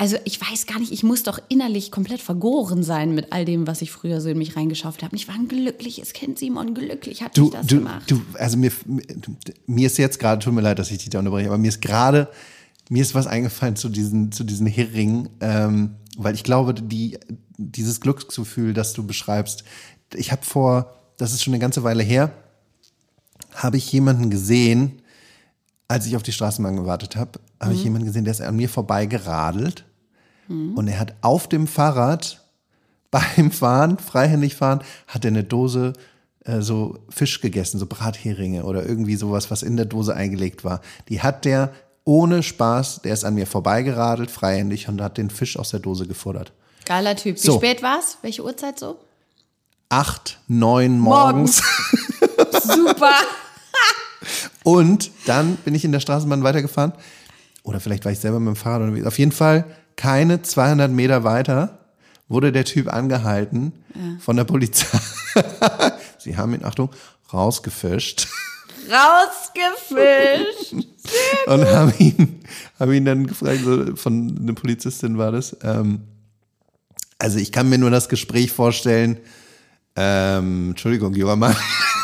Also ich weiß gar nicht, ich muss doch innerlich komplett vergoren sein mit all dem, was ich früher so in mich reingeschafft habe. Ich war ein glückliches Kind, Simon, glücklich hat Du, mich das du, gemacht. du, also mir, mir ist jetzt gerade, tut mir leid, dass ich dich da unterbreche, aber mir ist gerade, mir ist was eingefallen zu diesen, zu diesen Heringen, ähm, weil ich glaube, die, dieses Glücksgefühl, das du beschreibst, ich habe vor, das ist schon eine ganze Weile her, habe ich jemanden gesehen, als ich auf die Straßenbahn gewartet habe, habe Mhm. ich jemanden gesehen, der ist an mir vorbei geradelt und er hat auf dem Fahrrad beim Fahren, freihändig fahren, hat er eine Dose äh, so Fisch gegessen, so Bratheringe oder irgendwie sowas, was in der Dose eingelegt war. Die hat der ohne Spaß, der ist an mir vorbeigeradelt, freihändig und hat den Fisch aus der Dose gefuttert. Geiler Typ. Wie So. spät war's? Welche Uhrzeit so? Acht, neun morgens. Super. Und dann bin ich in der Straßenbahn weitergefahren. Oder vielleicht war ich selber mit dem Fahrrad unterwegs. Auf jeden Fall keine 200 Meter weiter wurde der Typ angehalten von der Polizei. Sie haben ihn, Achtung, rausgefischt Rausgefischt. und haben ihn, haben ihn dann gefragt, so, von einer Polizistin war das. Ähm, also ich kann mir nur das Gespräch vorstellen. Ähm, Entschuldigung, junger Mann,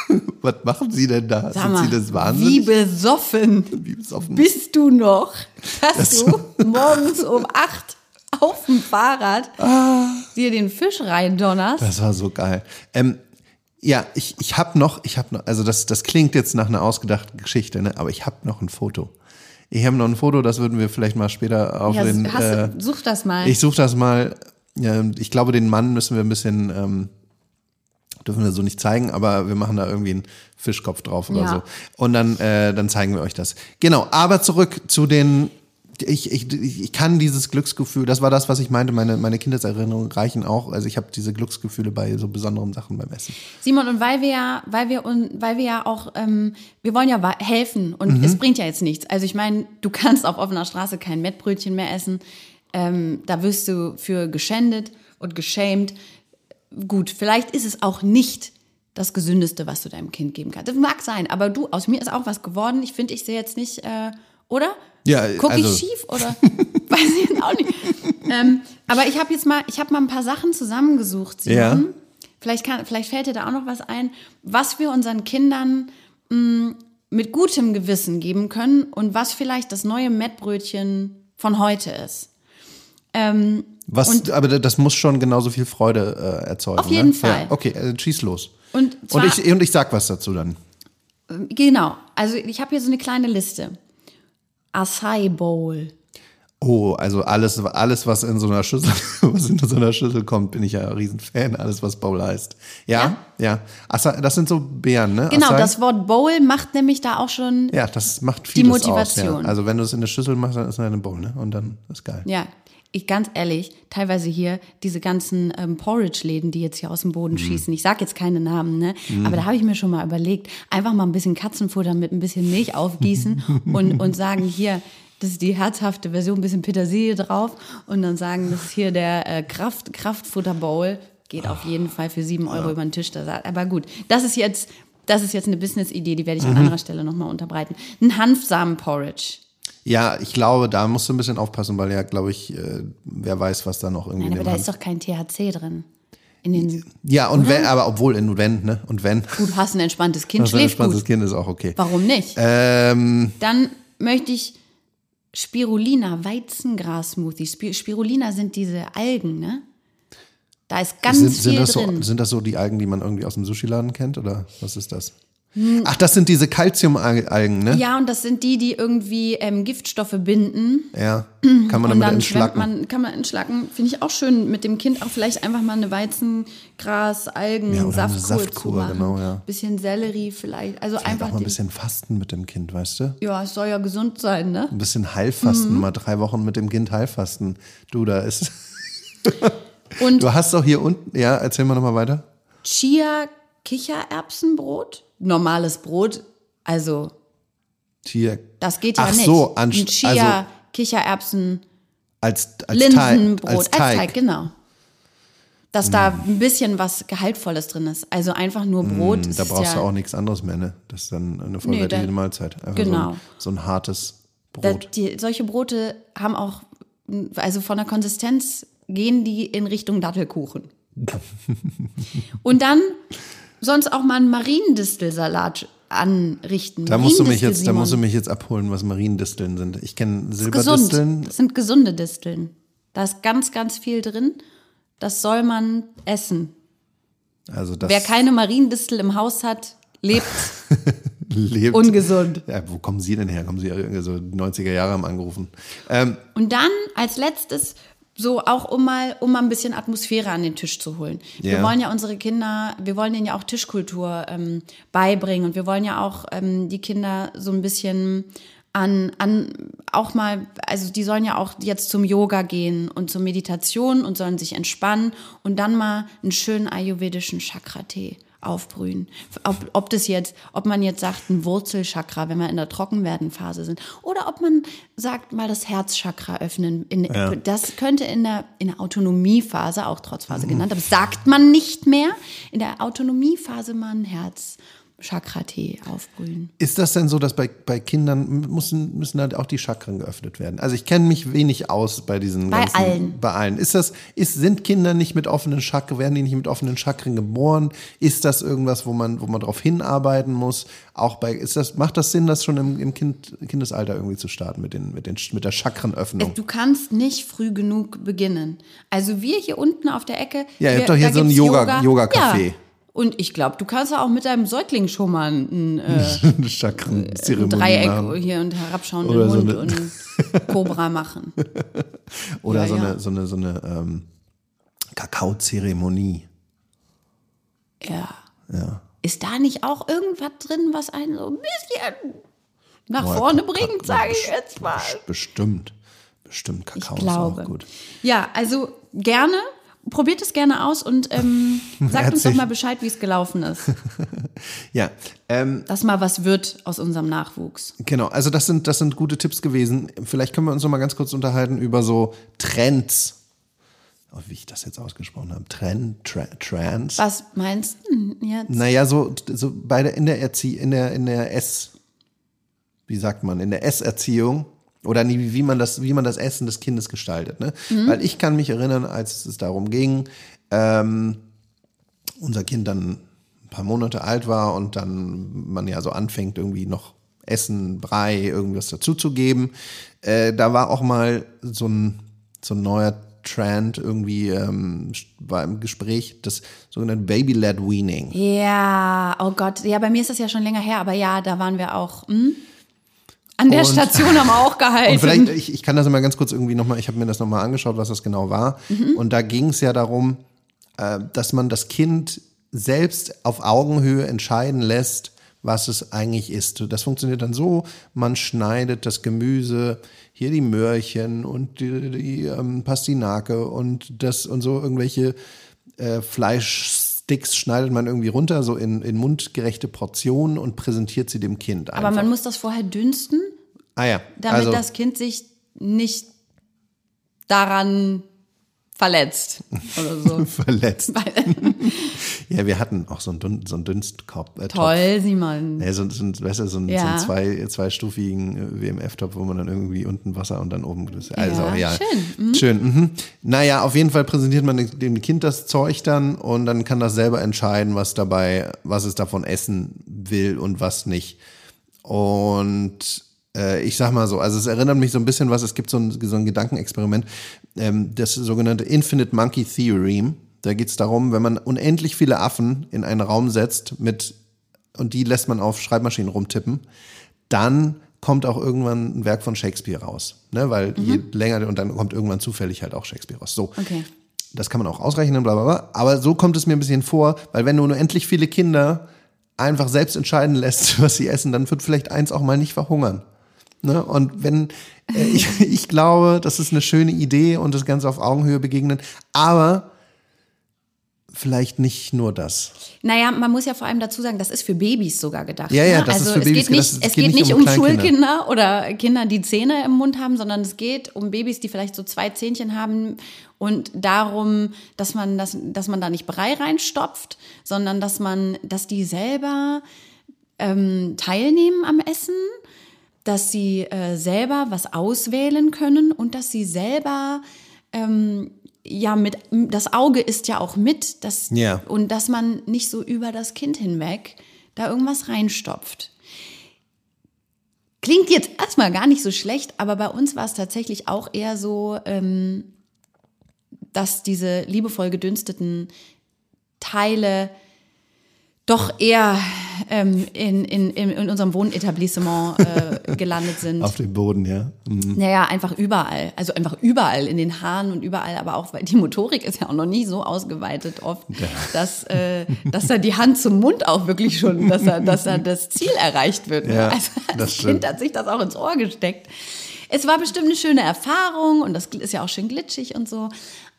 was machen Sie denn da? Sag Sind mal, Sie das wie wahnsinnig? besoffen Wie besoffen? bist du noch, dass Das- du morgens um acht auf dem Fahrrad dir den Fisch reindonnerst? Das war so geil. Ähm, ja, ich, ich habe noch, ich habe noch, also das, das klingt jetzt nach einer ausgedachten Geschichte, ne? aber ich habe noch ein Foto. Ich habe noch ein Foto, das würden wir vielleicht mal später auf Ja, den. hast äh, such das mal. ich suche das mal. Ja, ich glaube, den Mann müssen wir ein bisschen, ähm, dürfen wir so nicht zeigen, aber wir machen da irgendwie einen Fischkopf drauf oder Ja. so. Und dann, äh, dann zeigen wir euch das. Genau, aber zurück zu den. Ich, ich, ich kann dieses Glücksgefühl, das war das, was ich meinte, meine, meine Kindheitserinnerungen reichen auch. Also ich habe diese Glücksgefühle bei so besonderen Sachen beim Essen. Simon, und weil wir ja, weil wir und weil wir ja auch, ähm, wir wollen ja helfen und Mhm. es bringt ja jetzt nichts. Also ich meine, du kannst auf offener Straße kein Mettbrötchen mehr essen. Ähm, da wirst du für geschändet und geschämt. Gut, vielleicht ist es auch nicht das Gesündeste, was du deinem Kind geben kannst. Das mag sein, aber du, aus mir ist auch was geworden. Ich finde, ich sehe jetzt nicht, äh, oder? Ja, Guck also- ich schief oder? Weiß ich jetzt auch nicht. Ähm, aber ich habe jetzt mal, ich habe mal ein paar Sachen zusammengesucht, Simon. Ja. Vielleicht, kann, vielleicht fällt dir da auch noch was ein, was wir unseren Kindern mh, mit gutem Gewissen geben können und was vielleicht das neue Mettbrötchen von heute ist. Ähm, Was, aber das muss schon genauso viel Freude äh, erzeugen. Auf jeden ne? Fall. Ja, okay, äh, schieß los. Und zwar- und, ich, und ich sag was dazu dann. Genau. Also ich habe hier so eine kleine Liste. Acai Bowl. Oh, also alles, alles, was in so einer Schüssel, was in so einer Schüssel kommt, bin ich ja ein Riesenfan. Alles, was Bowl heißt. Ja, ja. Asa, das sind so Beeren, ne? Genau, Acai? das Wort Bowl macht nämlich da auch schon. Ja, das macht vieles Motivation. Aus, ja. Also wenn du es in eine Schüssel machst, dann ist es eine Bowl, ne? Und dann ist geil. Ja, ich ganz ehrlich, teilweise hier diese ganzen ähm, Porridge-Läden, die jetzt hier aus dem Boden Mhm. schießen. Ich sag jetzt keine Namen, ne? Aber da habe ich mir schon mal überlegt, einfach mal ein bisschen Katzenfutter mit ein bisschen Milch aufgießen und, und sagen, hier, das ist die herzhafte Version, ein bisschen Petersilie drauf und dann sagen, das ist hier der äh, Kraft, Kraftfutter-Bowl. Geht auf jeden Fall für sieben Euro über den Tisch. Da sagt- Aber gut, das ist jetzt, das ist jetzt eine Business-Idee, die werde ich Mhm. an anderer Stelle nochmal unterbreiten. Ein Hanfsamen-Porridge. Ja, ich glaube, da musst du ein bisschen aufpassen, weil ja, glaube ich, äh, wer weiß, was da noch irgendwie Nein, in aber da ist Hand- doch kein THC drin. In den, Ja, und wenn, aber obwohl in wenn, ne? Und wenn. gut, hast ein entspanntes Kind, Das ist ein schläft entspanntes gut. Kind ist auch okay. Warum nicht? Ähm, Dann möchte ich Spirulina, Weizengras-Smoothie. Spi- Spirulina sind diese Algen, ne? Da ist ganz sind, viel sind, das drin. so, sind das so die Algen, die man irgendwie aus dem Sushi-Laden kennt? Oder was ist das? Ach, das sind diese Calcium-Algen, ne? ja, und das sind die, die irgendwie ähm, Giftstoffe binden. Ja. Kann man und damit entschlacken. man, kann man entschlacken. Finde ich auch schön, mit dem Kind auch vielleicht einfach mal eine Weizengras, Algen, Ja, Saftkur, Saftkur, zu machen. genau, ja. Bisschen Sellerie vielleicht. Also Vielleicht einfach auch mal ein bisschen fasten mit dem Kind, weißt du? Ja, es soll ja gesund sein, ne? Ein bisschen Heilfasten, Mhm. mal drei Wochen mit dem Kind Heilfasten. Du, da ist. Und Du hast doch hier unten, ja, erzähl mal nochmal weiter. Chia Kichererbsenbrot, normales Brot, also Hier. das geht ja Ach nicht. so, an, Ein Chia also Kichererbsen als, als Teig. Linsenbrot Als Teig. genau. Dass da ein bisschen was Gehaltvolles drin ist. Also einfach nur Brot. Hm, Da brauchst ja, du auch nichts anderes mehr, ne? Das ist dann eine vollwertige da- Mahlzeit. Einfach genau. so, ein, so ein hartes Brot. die, solche Brote haben auch, also von der Konsistenz gehen die in Richtung Dattelkuchen. Und dann sonst auch mal einen Mariendistelsalat anrichten. Da musst du mich jetzt, da musst du Simon. mich jetzt abholen, was Mariendisteln sind. Ich kenne. Silberdisteln. Das sind gesunde Disteln. Da ist ganz, ganz viel drin. Das soll man essen. Also das Wer keine Mariendistel im Haus hat, lebt lebt. ungesund. Ja, wo kommen Sie denn her? Kommen Sie irgendwie so 90er Jahre haben angerufen. Ähm, Und dann als letztes so auch um mal um mal ein bisschen Atmosphäre an den Tisch zu holen. Wir Ja. wollen ja unsere Kinder, wir wollen denen ja auch Tischkultur ähm, beibringen und wir wollen ja auch ähm, die Kinder so ein bisschen an, an auch mal, also die sollen ja auch jetzt zum Yoga gehen und zur Meditation und sollen sich entspannen und dann mal einen schönen ayurvedischen Chakra-Tee aufbrühen. Ob, ob das jetzt, ob man jetzt sagt, ein Wurzelchakra, wenn wir in der Trockenwerdenphase sind, oder ob man sagt, mal das Herzchakra öffnen. In, Das könnte in der, in der Autonomiephase, auch Trotzphase genannt, aber sagt man nicht mehr, in der Autonomiephase mal ein Herzchakra-Tee aufbrühen. Ist das denn so, dass bei, bei Kindern müssen, müssen halt auch die Chakren geöffnet werden? Also ich kenne mich wenig aus bei diesen Bei ganzen, allen. Bei allen. Ist das, ist, sind Kinder nicht mit offenen Chakren, werden die nicht mit offenen Chakren geboren? Ist das irgendwas, wo man, wo man darauf hinarbeiten muss? Auch bei, ist das, macht das Sinn, das schon im, im kind, Kindesalter irgendwie zu starten mit den, mit den, mit der Chakrenöffnung? Du kannst nicht früh genug beginnen. Also wir hier unten auf der Ecke. Ja, ihr habt doch hier so ein gibt's Yoga- Yoga-Café. Ja. Und ich glaube, du kannst ja auch mit deinem Säugling schon mal ein, äh, ein Dreieck machen. hier und herabschauenden Oder so Hund eine- und Cobra machen. Oder Ja, so, ja. eine, so eine, so eine ähm, Kakaozeremonie. Ja. Ja. Ist da nicht auch irgendwas drin, was einen so ein bisschen nach Boah, vorne bringt, sage ich jetzt mal. Bestimmt. Bestimmt. Ich Kakao ist glaube. auch gut. Ja, also gerne. Probiert es gerne aus und ähm, sagt uns doch mal Bescheid, wie es gelaufen ist. Ja, ähm, Dass mal was wird aus unserem Nachwuchs. genau. Also das sind, das sind gute Tipps gewesen. Vielleicht können wir uns noch mal ganz kurz unterhalten über so Trends oh, wie ich das jetzt ausgesprochen habe, Tren, tra, Trans. Was meinst du jetzt? Naja, so, so bei der, in der Erzie in der, in der S, wie sagt man, in der S-Erziehung oder nie, wie man das, wie man das Essen des Kindes gestaltet, ne? Weil ich kann mich erinnern, als es darum ging, ähm, unser Kind dann ein paar Monate alt war und dann man ja so anfängt, irgendwie noch Essen, Brei, irgendwas dazuzugeben. Äh, da war auch mal so ein, so ein neuer Trend irgendwie ähm, war im Gespräch, das sogenannte Baby-led Weaning. Ja, oh Gott. Ja, bei mir ist das ja schon länger her, aber ja, da waren wir auch. Hm? An der Und- Station haben wir auch gehalten. Und vielleicht, ich, ich kann das mal ganz kurz irgendwie nochmal, ich habe mir das nochmal angeschaut, was das genau war. Und da ging es ja darum, äh, dass man das Kind selbst auf Augenhöhe entscheiden lässt, was es eigentlich ist. Das funktioniert dann so, man schneidet das Gemüse, hier die Möhrchen und die, die ähm, Pastinake und das und so irgendwelche äh, Fleischsticks schneidet man irgendwie runter, so in, in mundgerechte Portionen und präsentiert sie dem Kind. aber einfach. man muss das vorher dünsten, ah ja, damit also, das Kind sich nicht daran verletzt oder so. verletzt. ja, wir hatten auch so einen, so einen Dünstkopf. Äh. Toll, Simon. Ja, so, so, weißt du, so, einen- so Ja. einen zwei, zweistufigen äh, WMF-Topf, wo man dann irgendwie unten Wasser und dann oben. Das, also, Ja, ja, schön. Schön. Mhm. Naja, auf jeden Fall präsentiert man dem- dem Kind das Zeug dann und dann kann das selber entscheiden, was dabei, was es davon essen will und was nicht. Und äh, ich sag mal so, also es erinnert mich so ein bisschen was, es gibt so ein, so ein Gedankenexperiment, ähm, das sogenannte Infinite Monkey Theorem. Da geht es darum, wenn man unendlich viele Affen in einen Raum setzt mit und die lässt man auf Schreibmaschinen rumtippen, dann kommt auch irgendwann ein Werk von Shakespeare raus. Ne? Weil je länger, und dann kommt irgendwann zufällig halt auch Shakespeare raus. So. Okay. Das kann man auch ausrechnen, bla bla bla. Aber so kommt es mir ein bisschen vor, weil wenn du unendlich viele Kinder einfach selbst entscheiden lässt, was sie essen, dann wird vielleicht eins auch mal nicht verhungern. Ne? Und wenn, äh, ich, ich glaube, das ist eine schöne Idee und das Ganze auf Augenhöhe begegnen, aber vielleicht nicht nur das. Naja, man muss ja vor allem dazu sagen, das ist für Babys sogar gedacht. Ja, ja, ne? das ist also für es Babys geht nicht, gedacht, es es geht geht nicht um um. Schulkinder oder Kinder, die Zähne im Mund haben, sondern es geht um Babys, die vielleicht so zwei Zähnchen haben und darum, dass man das, dass man da nicht Brei reinstopft, sondern dass man, dass die selber ähm, teilnehmen am Essen, dass sie äh, selber was auswählen können und dass sie selber ähm, ja mit das Auge ist ja auch mit, dass Ja. und dass man nicht so über das Kind hinweg da irgendwas reinstopft. Klingt jetzt erstmal gar nicht so schlecht, aber bei uns war es tatsächlich auch eher so, ähm, dass diese liebevoll gedünsteten Teile doch eher ähm, in, in, in unserem Wohnetablissement äh, gelandet sind. Auf dem Boden, ja. Mhm. Naja, einfach überall. Also einfach überall in den Haaren und überall, aber auch, weil die Motorik ist ja auch noch nie so ausgeweitet oft, dass, äh, dass da die Hand zum Mund auch wirklich schon, dass da, dass da das Ziel erreicht wird. ne? Ja, also das das stimmt. Kind hat sich das auch ins Ohr gesteckt. Es war bestimmt eine schöne Erfahrung und das ist ja auch schön glitschig und so.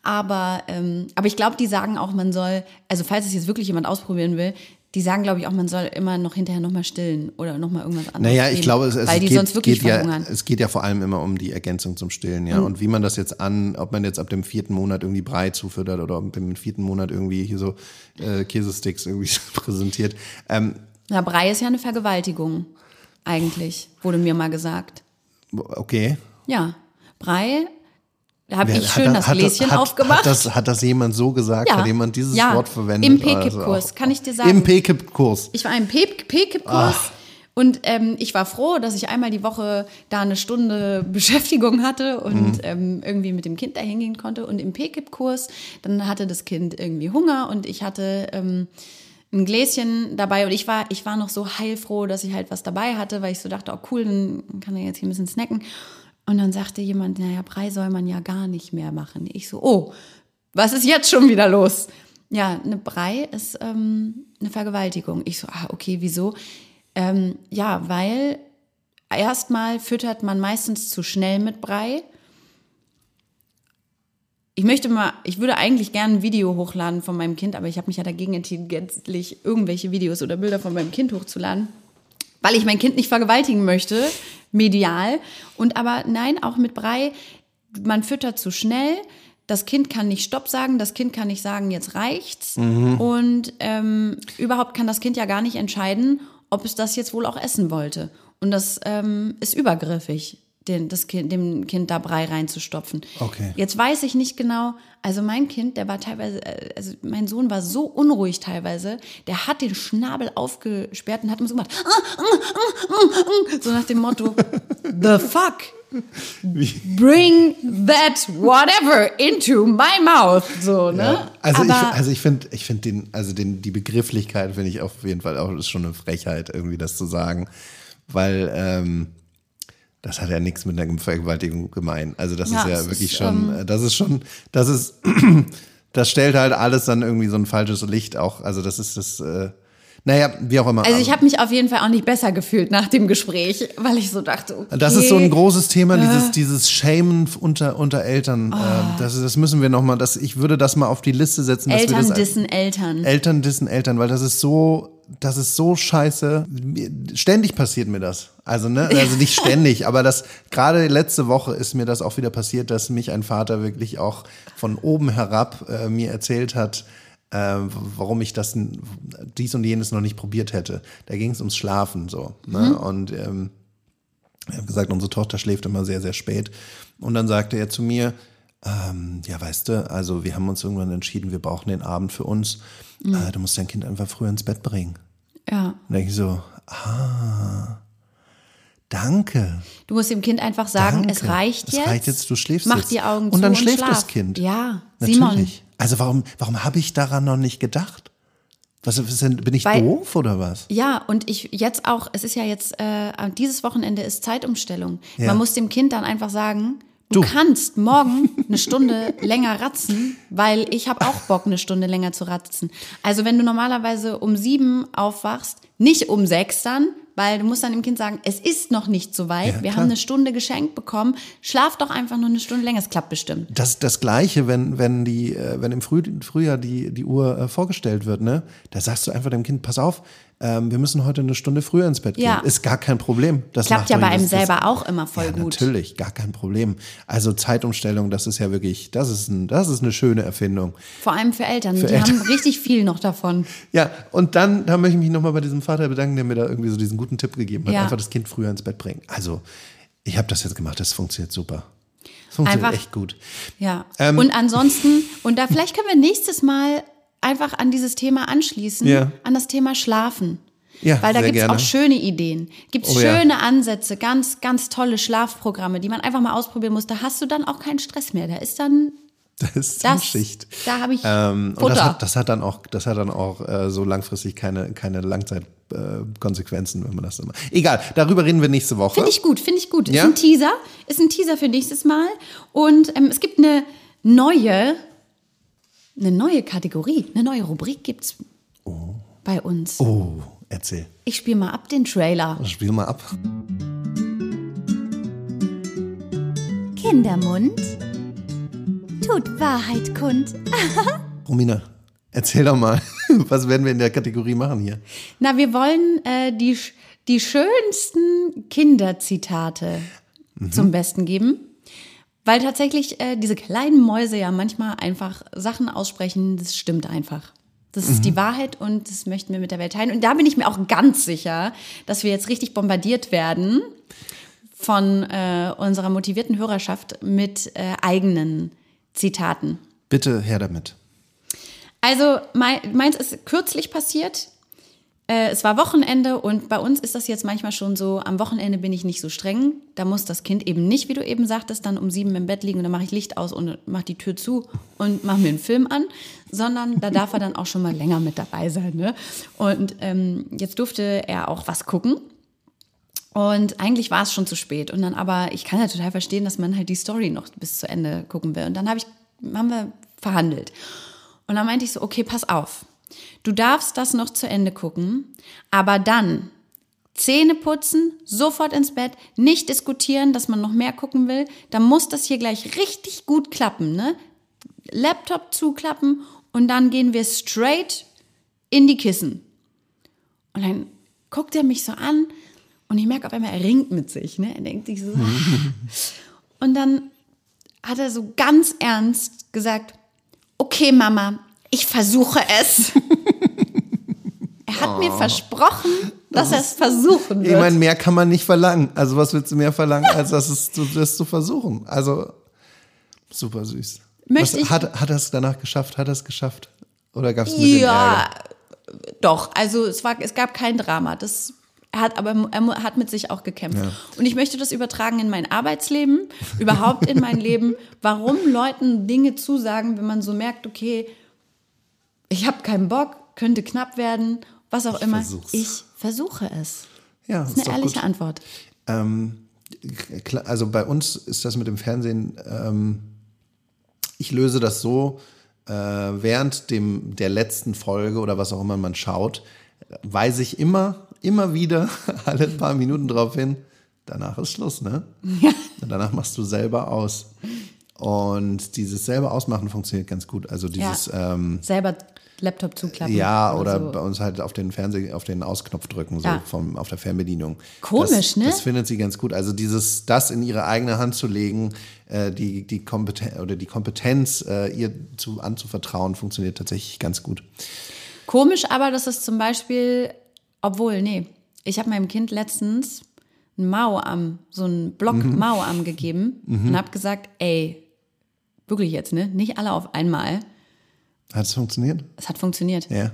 Aber, ähm, aber ich glaube, die sagen auch, man soll, also falls es jetzt wirklich jemand ausprobieren will, die sagen, glaube ich, auch, man soll immer noch hinterher nochmal stillen oder nochmal irgendwas anderes. Naja, ich geben, glaube, es, es, weil die geht, sonst wirklich geht ja, es geht ja vor allem immer um die Ergänzung zum Stillen, ja. Und wie man das jetzt an, ob man jetzt ab dem vierten Monat irgendwie Brei zufüttert oder ab dem vierten Monat irgendwie hier so äh, Käsesticks irgendwie präsentiert. Ähm, Na, Brei ist ja eine Vergewaltigung, eigentlich, wurde mir mal gesagt. okay. Ja, Brei, habe ich schön das- das Gläschen hat, aufgemacht. Hat das, hat das jemand so gesagt? Ja. Hat jemand dieses Ja. Wort verwendet? Im PKIP-Kurs, Also kann ich dir sagen. Im PKIP-Kurs. Ich war im PKIP-Kurs und ähm, ich war froh, dass ich einmal die Woche da eine Stunde Beschäftigung hatte und ähm, irgendwie mit dem Kind da hingehen konnte. Und im PKIP-Kurs, dann hatte das Kind irgendwie Hunger und ich hatte ähm, ein Gläschen dabei und ich war, ich war noch so heilfroh, dass ich halt was dabei hatte, weil ich so dachte, oh cool, dann kann er jetzt hier ein bisschen snacken. Und dann sagte jemand, naja, Brei soll man ja gar nicht mehr machen. Ich so, oh, was ist jetzt schon wieder los? Ja, eine Brei ist ähm, eine Vergewaltigung. Ich so, ah, okay, wieso? Ähm, ja, weil erstmal füttert man meistens zu schnell mit Brei. Ich möchte mal, ich würde eigentlich gerne ein Video hochladen von meinem Kind, aber ich habe mich ja dagegen entschieden, gänzlich irgendwelche Videos oder Bilder von meinem Kind hochzuladen, weil ich mein Kind nicht vergewaltigen möchte, medial. Und aber nein, auch mit Brei, man füttert zu schnell. Das Kind kann nicht Stopp sagen, das Kind kann nicht sagen, jetzt reicht's. Mhm. Und ähm, überhaupt kann das Kind ja gar nicht entscheiden, ob es das jetzt wohl auch essen wollte. Und das ähm, ist übergriffig, den, das kind, dem Kind da Brei reinzustopfen. Okay. Jetzt weiß ich nicht genau, also mein Kind, der war teilweise, äh, also mein Sohn war so unruhig teilweise, der hat den Schnabel aufgesperrt und hat immer so gemacht, "Ah, ah, ah, ah, ah", so nach dem Motto, the fuck? Bring that whatever into my mouth, so, ne? Ja. Also, ich, also ich finde, ich finde den, also den, die Begrifflichkeit finde ich auf jeden Fall auch ist schon eine Frechheit, irgendwie das zu sagen. Weil ähm, das hat ja nichts mit einer Vergewaltigung gemein. Also das Ja, ist ja wirklich ist, ähm, schon, das ist schon, das ist, das stellt halt alles dann irgendwie so ein falsches Licht auch. Also das ist das, äh, naja, wie auch immer. Also ich habe mich auf jeden Fall auch nicht besser gefühlt nach dem Gespräch, weil ich so dachte, okay. Das ist so ein großes Thema, dieses, dieses Shamen unter, unter Eltern. Oh. Ähm, das, das müssen wir nochmal, ich würde das mal auf die Liste setzen. Dass wir Eltern das, dissen Eltern. Eltern dissen Eltern, weil das ist so, das ist so scheiße. Ständig passiert mir das. Also, ne, also nicht ständig, aber das, gerade letzte Woche ist mir das auch wieder passiert, dass mich ein Vater wirklich auch von oben herab äh, mir erzählt hat, äh, warum ich das, dies und jenes noch nicht probiert hätte. Da ging es ums Schlafen, so, ne, und, ähm, er hat gesagt, unsere Tochter schläft immer sehr, sehr spät. Und dann sagte er zu mir, ähm, ja, weißt du, also wir haben uns irgendwann entschieden, wir brauchen den Abend für uns. Äh, du musst dein Kind einfach früher ins Bett bringen. Ja. Und dann denke ich so, ah, danke. Du musst dem Kind einfach sagen, danke. es reicht es jetzt. reicht jetzt, du schläfst Mach jetzt. die Augen und zu dann und schläft schlaf. das Kind. Ja, Natürlich. Simon. Also warum, warum habe ich daran noch nicht gedacht? Was ist denn, bin ich Weil- doof oder was? Ja, und ich jetzt auch, es ist ja jetzt, äh, dieses Wochenende ist Zeitumstellung. Ja. Man muss dem Kind dann einfach sagen, du, Du. kannst morgen eine Stunde länger ratzen, weil ich habe auch Bock, eine Stunde länger zu ratzen. Also wenn du normalerweise um sieben aufwachst, nicht um sechs dann, weil du musst dann dem Kind sagen, es ist noch nicht so weit, Ja, wir haben eine Stunde geschenkt bekommen, schlaf doch einfach noch eine Stunde länger, es klappt bestimmt. Das das Gleiche, wenn, wenn, die, äh, wenn im Früh, Frühjahr die, die Uhr äh, vorgestellt wird, ne? Da sagst du einfach dem Kind, pass auf, ähm, wir müssen heute eine Stunde früher ins Bett gehen. Ja. Ist gar kein Problem. Das Klappt ja bei einem selber auch immer voll ja, gut. Natürlich, gar kein Problem. Also Zeitumstellung, das ist ja wirklich, das ist, ein, das ist eine schöne Erfindung. Vor allem für Eltern, die Eltern. haben richtig viel noch davon. Ja, und dann, da möchte ich mich nochmal bei diesem Vater bedanken, der mir da irgendwie so diesen guten Tipp gegeben hat. Ja. Einfach das Kind früher ins Bett bringen. Also, ich habe das jetzt gemacht, das funktioniert super. Das funktioniert Einfach- echt gut. Ja. Ähm, und ansonsten, und da vielleicht können wir nächstes Mal einfach an dieses Thema anschließen, Ja. an das Thema Schlafen. Ja, Weil da gibt's gerne. auch schöne Ideen. Gibt's Oh ja. schöne Ansätze, ganz, ganz tolle Schlafprogramme, die man einfach mal ausprobieren muss. Da hast du dann auch keinen Stress mehr. Da ist dann Das ist das. Schicht. Da habe ich Ähm, und Futter. das hat, das hat dann auch, das hat dann auch äh, so langfristig keine, keine Langzeitkonsequenzen, äh, wenn man das immer. Egal, darüber reden wir nächste Woche. Finde ich gut, finde ich gut. Ja? Ist ein Teaser, ist ein Teaser für nächstes Mal. Und ähm, es gibt eine neue, eine neue Kategorie, eine neue Rubrik gibt's bei uns. oh, erzähl. Ich spiele mal ab den Trailer. Spiel mal ab. Kindermund tut Wahrheit kund. Romina, erzähl doch mal, was werden wir in der Kategorie machen hier? Na, wir wollen äh, die, die schönsten Kinderzitate zum Besten geben. Weil tatsächlich äh, diese kleinen Mäuse ja manchmal einfach Sachen aussprechen, das stimmt einfach. Das ist die Wahrheit und das möchten wir mit der Welt teilen. Und da bin ich mir auch ganz sicher, dass wir jetzt richtig bombardiert werden von äh, unserer motivierten Hörerschaft mit äh, eigenen Zitaten. Bitte her damit. Also mein, meins ist kürzlich passiert. Äh, es war Wochenende und bei uns ist das jetzt manchmal schon so, am Wochenende bin ich nicht so streng. Da muss das Kind eben nicht, wie du eben sagtest, dann um sieben im Bett liegen und dann mache ich Licht aus und mache die Tür zu und mache mir einen Film an, sondern da darf er dann auch schon mal länger mit dabei sein. Ne? Und ähm, jetzt durfte er auch was gucken. Und eigentlich war es schon zu spät. Und dann aber, ich kann ja total verstehen, dass man halt die Story noch bis zu Ende gucken will. Und dann habe ich, haben wir verhandelt. Und dann meinte ich so, okay, pass auf. Du darfst das noch zu Ende gucken, aber dann Zähne putzen, sofort ins Bett, nicht diskutieren, dass man noch mehr gucken will. Dann muss das hier gleich richtig gut klappen, ne? Laptop zuklappen und dann gehen wir straight in die Kissen. Und dann guckt er mich so an und ich merke auf einmal, er ringt mit sich. Ne? Er denkt sich so. und dann hat er so ganz ernst gesagt, okay Mama, ich versuche es. er hat mir versprochen, dass er es versuchen Ich wird. meine, mehr kann man nicht verlangen. Also was willst du mehr verlangen, als das, es, zu- das zu versuchen? Also super süß. Möchte was, ich- hat, hat er es danach geschafft? Hat er es geschafft? Oder gab es ein bisschen Ja, Ärger? doch. Also es war, es gab kein Drama. Das er hat aber er hat mit sich auch gekämpft. Und ich möchte das übertragen in mein Arbeitsleben, überhaupt in mein Leben. Warum Leuten Dinge zusagen, wenn man so merkt, okay, ich habe keinen Bock, könnte knapp werden, was auch immer. versuch's. Ich versuche es. Ja, Das ist ist eine ehrliche gut. Antwort. Ähm, also bei uns ist das mit dem Fernsehen, ähm, ich löse das so, äh, während dem, der letzten Folge oder was auch immer man schaut, weise ich immer, immer wieder alle paar Minuten drauf hin, danach ist Schluss, ne? Ja. Danach machst du selber aus. Und dieses selber ausmachen funktioniert ganz gut. Also dieses, ähm, Selber Laptop zuklappen. ja, oder so. bei uns halt auf den Fernseh, auf den Ausknopf drücken, so Ja. vom, auf der Fernbedienung. Komisch, das, ne? Das findet sie ganz gut. Also dieses, das in ihre eigene Hand zu legen, äh, die, die Kompetenz oder die Kompetenz, äh, ihr zu, anzuvertrauen, funktioniert tatsächlich ganz gut. Komisch aber, dass es zum Beispiel, obwohl, nee, ich habe meinem Kind letztens ein Mauarm, so einen Block Mhm. Mauarm gegeben und habe gesagt, ey, wirklich jetzt, ne? Nicht alle auf einmal. Hat es funktioniert? Es hat funktioniert. Ja.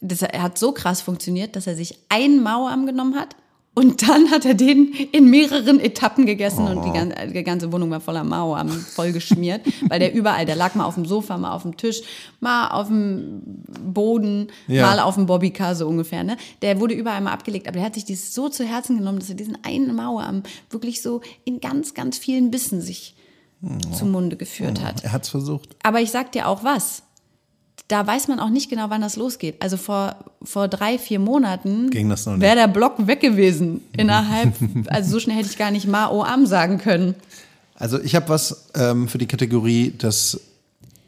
Das hat so krass funktioniert, dass er sich einen Mauarm genommen hat und dann hat er den in mehreren Etappen gegessen und die ganze, die ganze Wohnung war voller Mauarm vollgeschmiert, weil der überall, der lag mal auf dem Sofa, mal auf dem Tisch, mal auf dem Boden, Ja. mal auf dem Bobbycar so ungefähr. Ne? Der wurde überall mal abgelegt, aber der hat sich dieses so zu Herzen genommen, dass er diesen einen Mauarm wirklich so in ganz, ganz vielen Bissen sich zum Munde geführt hat. Er hat es versucht. Aber ich sag dir auch was. Da weiß man auch nicht genau, wann das losgeht. Also vor, vor drei, vier Monaten wäre der Block weg gewesen. Innerhalb, also so schnell hätte ich gar nicht Ma O Am sagen können. Also ich habe was ähm, für die Kategorie, das,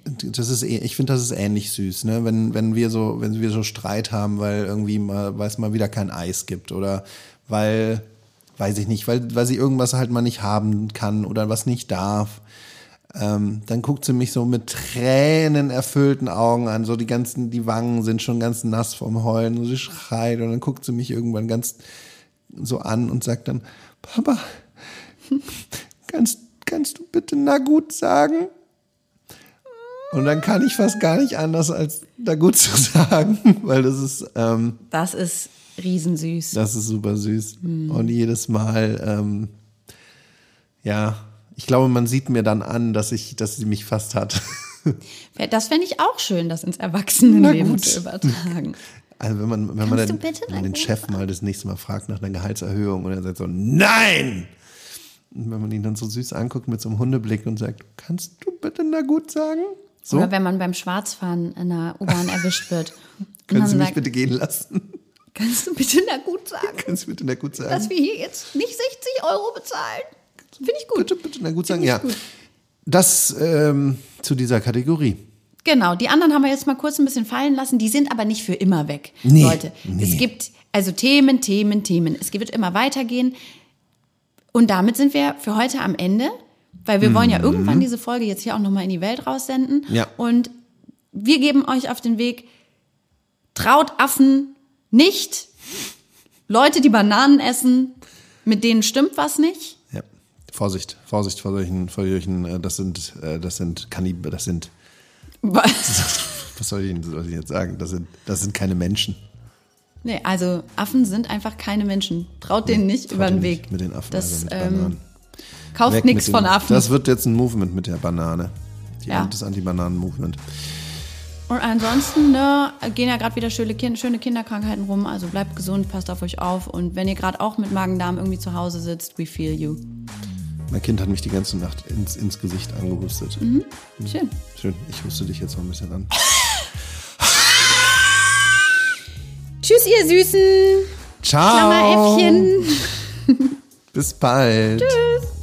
das ist, eh- ich finde, das ist ähnlich süß, ne? Wenn, wenn wir so, wenn wir so Streit haben, weil irgendwie mal, weil es mal wieder kein Eis gibt oder weil, weiß ich nicht, weil, weil sie irgendwas halt mal nicht haben kann oder was nicht darf. Ähm, dann guckt sie mich so mit Tränen erfüllten Augen an, so die ganzen, die Wangen sind schon ganz nass vom Heulen und sie schreit und dann guckt sie mich irgendwann ganz so an und sagt dann, Papa, kannst, kannst du bitte na gut sagen? Und dann kann ich fast gar nicht anders, als da gut zu sagen, weil das ist, ähm, Das ist riesensüß. das ist super süß. Und jedes Mal, ähm, ja, ich glaube, man sieht mir dann an, dass ich, dass sie mich fast hat. Das fände ich auch schön, das ins Erwachsenenleben zu übertragen. Also wenn man, wenn man Kannst dann, du bitte wenn man den Chef mal das nächste Mal fragt nach einer Gehaltserhöhung und er sagt so, nein! Und wenn man ihn dann so süß anguckt mit so einem Hundeblick und sagt, kannst du bitte na gut sagen? So, Oder wenn man beim Schwarzfahren in der U-Bahn erwischt wird. Können Sie mich sagt, bitte gehen lassen? kannst du bitte na gut sagen, Können Sie bitte na gut sagen? dass wir hier jetzt nicht 60 Euro bezahlen? Finde ich gut. Bitte, bitte na gut sagen. Ja, gut. das ähm, zu dieser Kategorie. Genau, die anderen haben wir jetzt mal kurz ein bisschen fallen lassen. Die sind aber nicht für immer weg. Nee, Leute, nee. es gibt also Themen, Themen, Themen. Es wird immer weitergehen. Und damit sind wir für heute am Ende, weil wir wollen ja irgendwann diese Folge jetzt hier auch nochmal in die Welt raussenden. Mhm. Ja. Und wir geben euch auf den Weg, traut Affen nicht. Leute, die Bananen essen, mit denen stimmt was nicht. Vorsicht, Vorsicht vor solchen, vor solchen äh, das sind, äh, das sind Kannib, das sind, was soll ich Ihnen jetzt sagen? Das sind, das sind keine Menschen. Nee, also Affen sind einfach keine Menschen. Traut denen nicht Traut über den Weg. Mit den Affen, das, also ähm, kauft nichts von Affen. Das wird jetzt ein Movement mit der Banane. Die, Ja. Das Anti-Bananen-Movement. Und ansonsten ne, gehen ja gerade wieder schöne, kind, schöne Kinderkrankheiten rum. Also bleibt gesund, passt auf euch auf. Und wenn ihr gerade auch mit Magen-Darm irgendwie zu Hause sitzt, we feel you. Mein Kind hat mich die ganze Nacht ins, ins Gesicht angehustet. Mhm. Schön. Schön, ich huste dich jetzt noch ein bisschen an. Tschüss, ihr süßen Ciao! Klammeräffchen. Bis bald. Tschüss.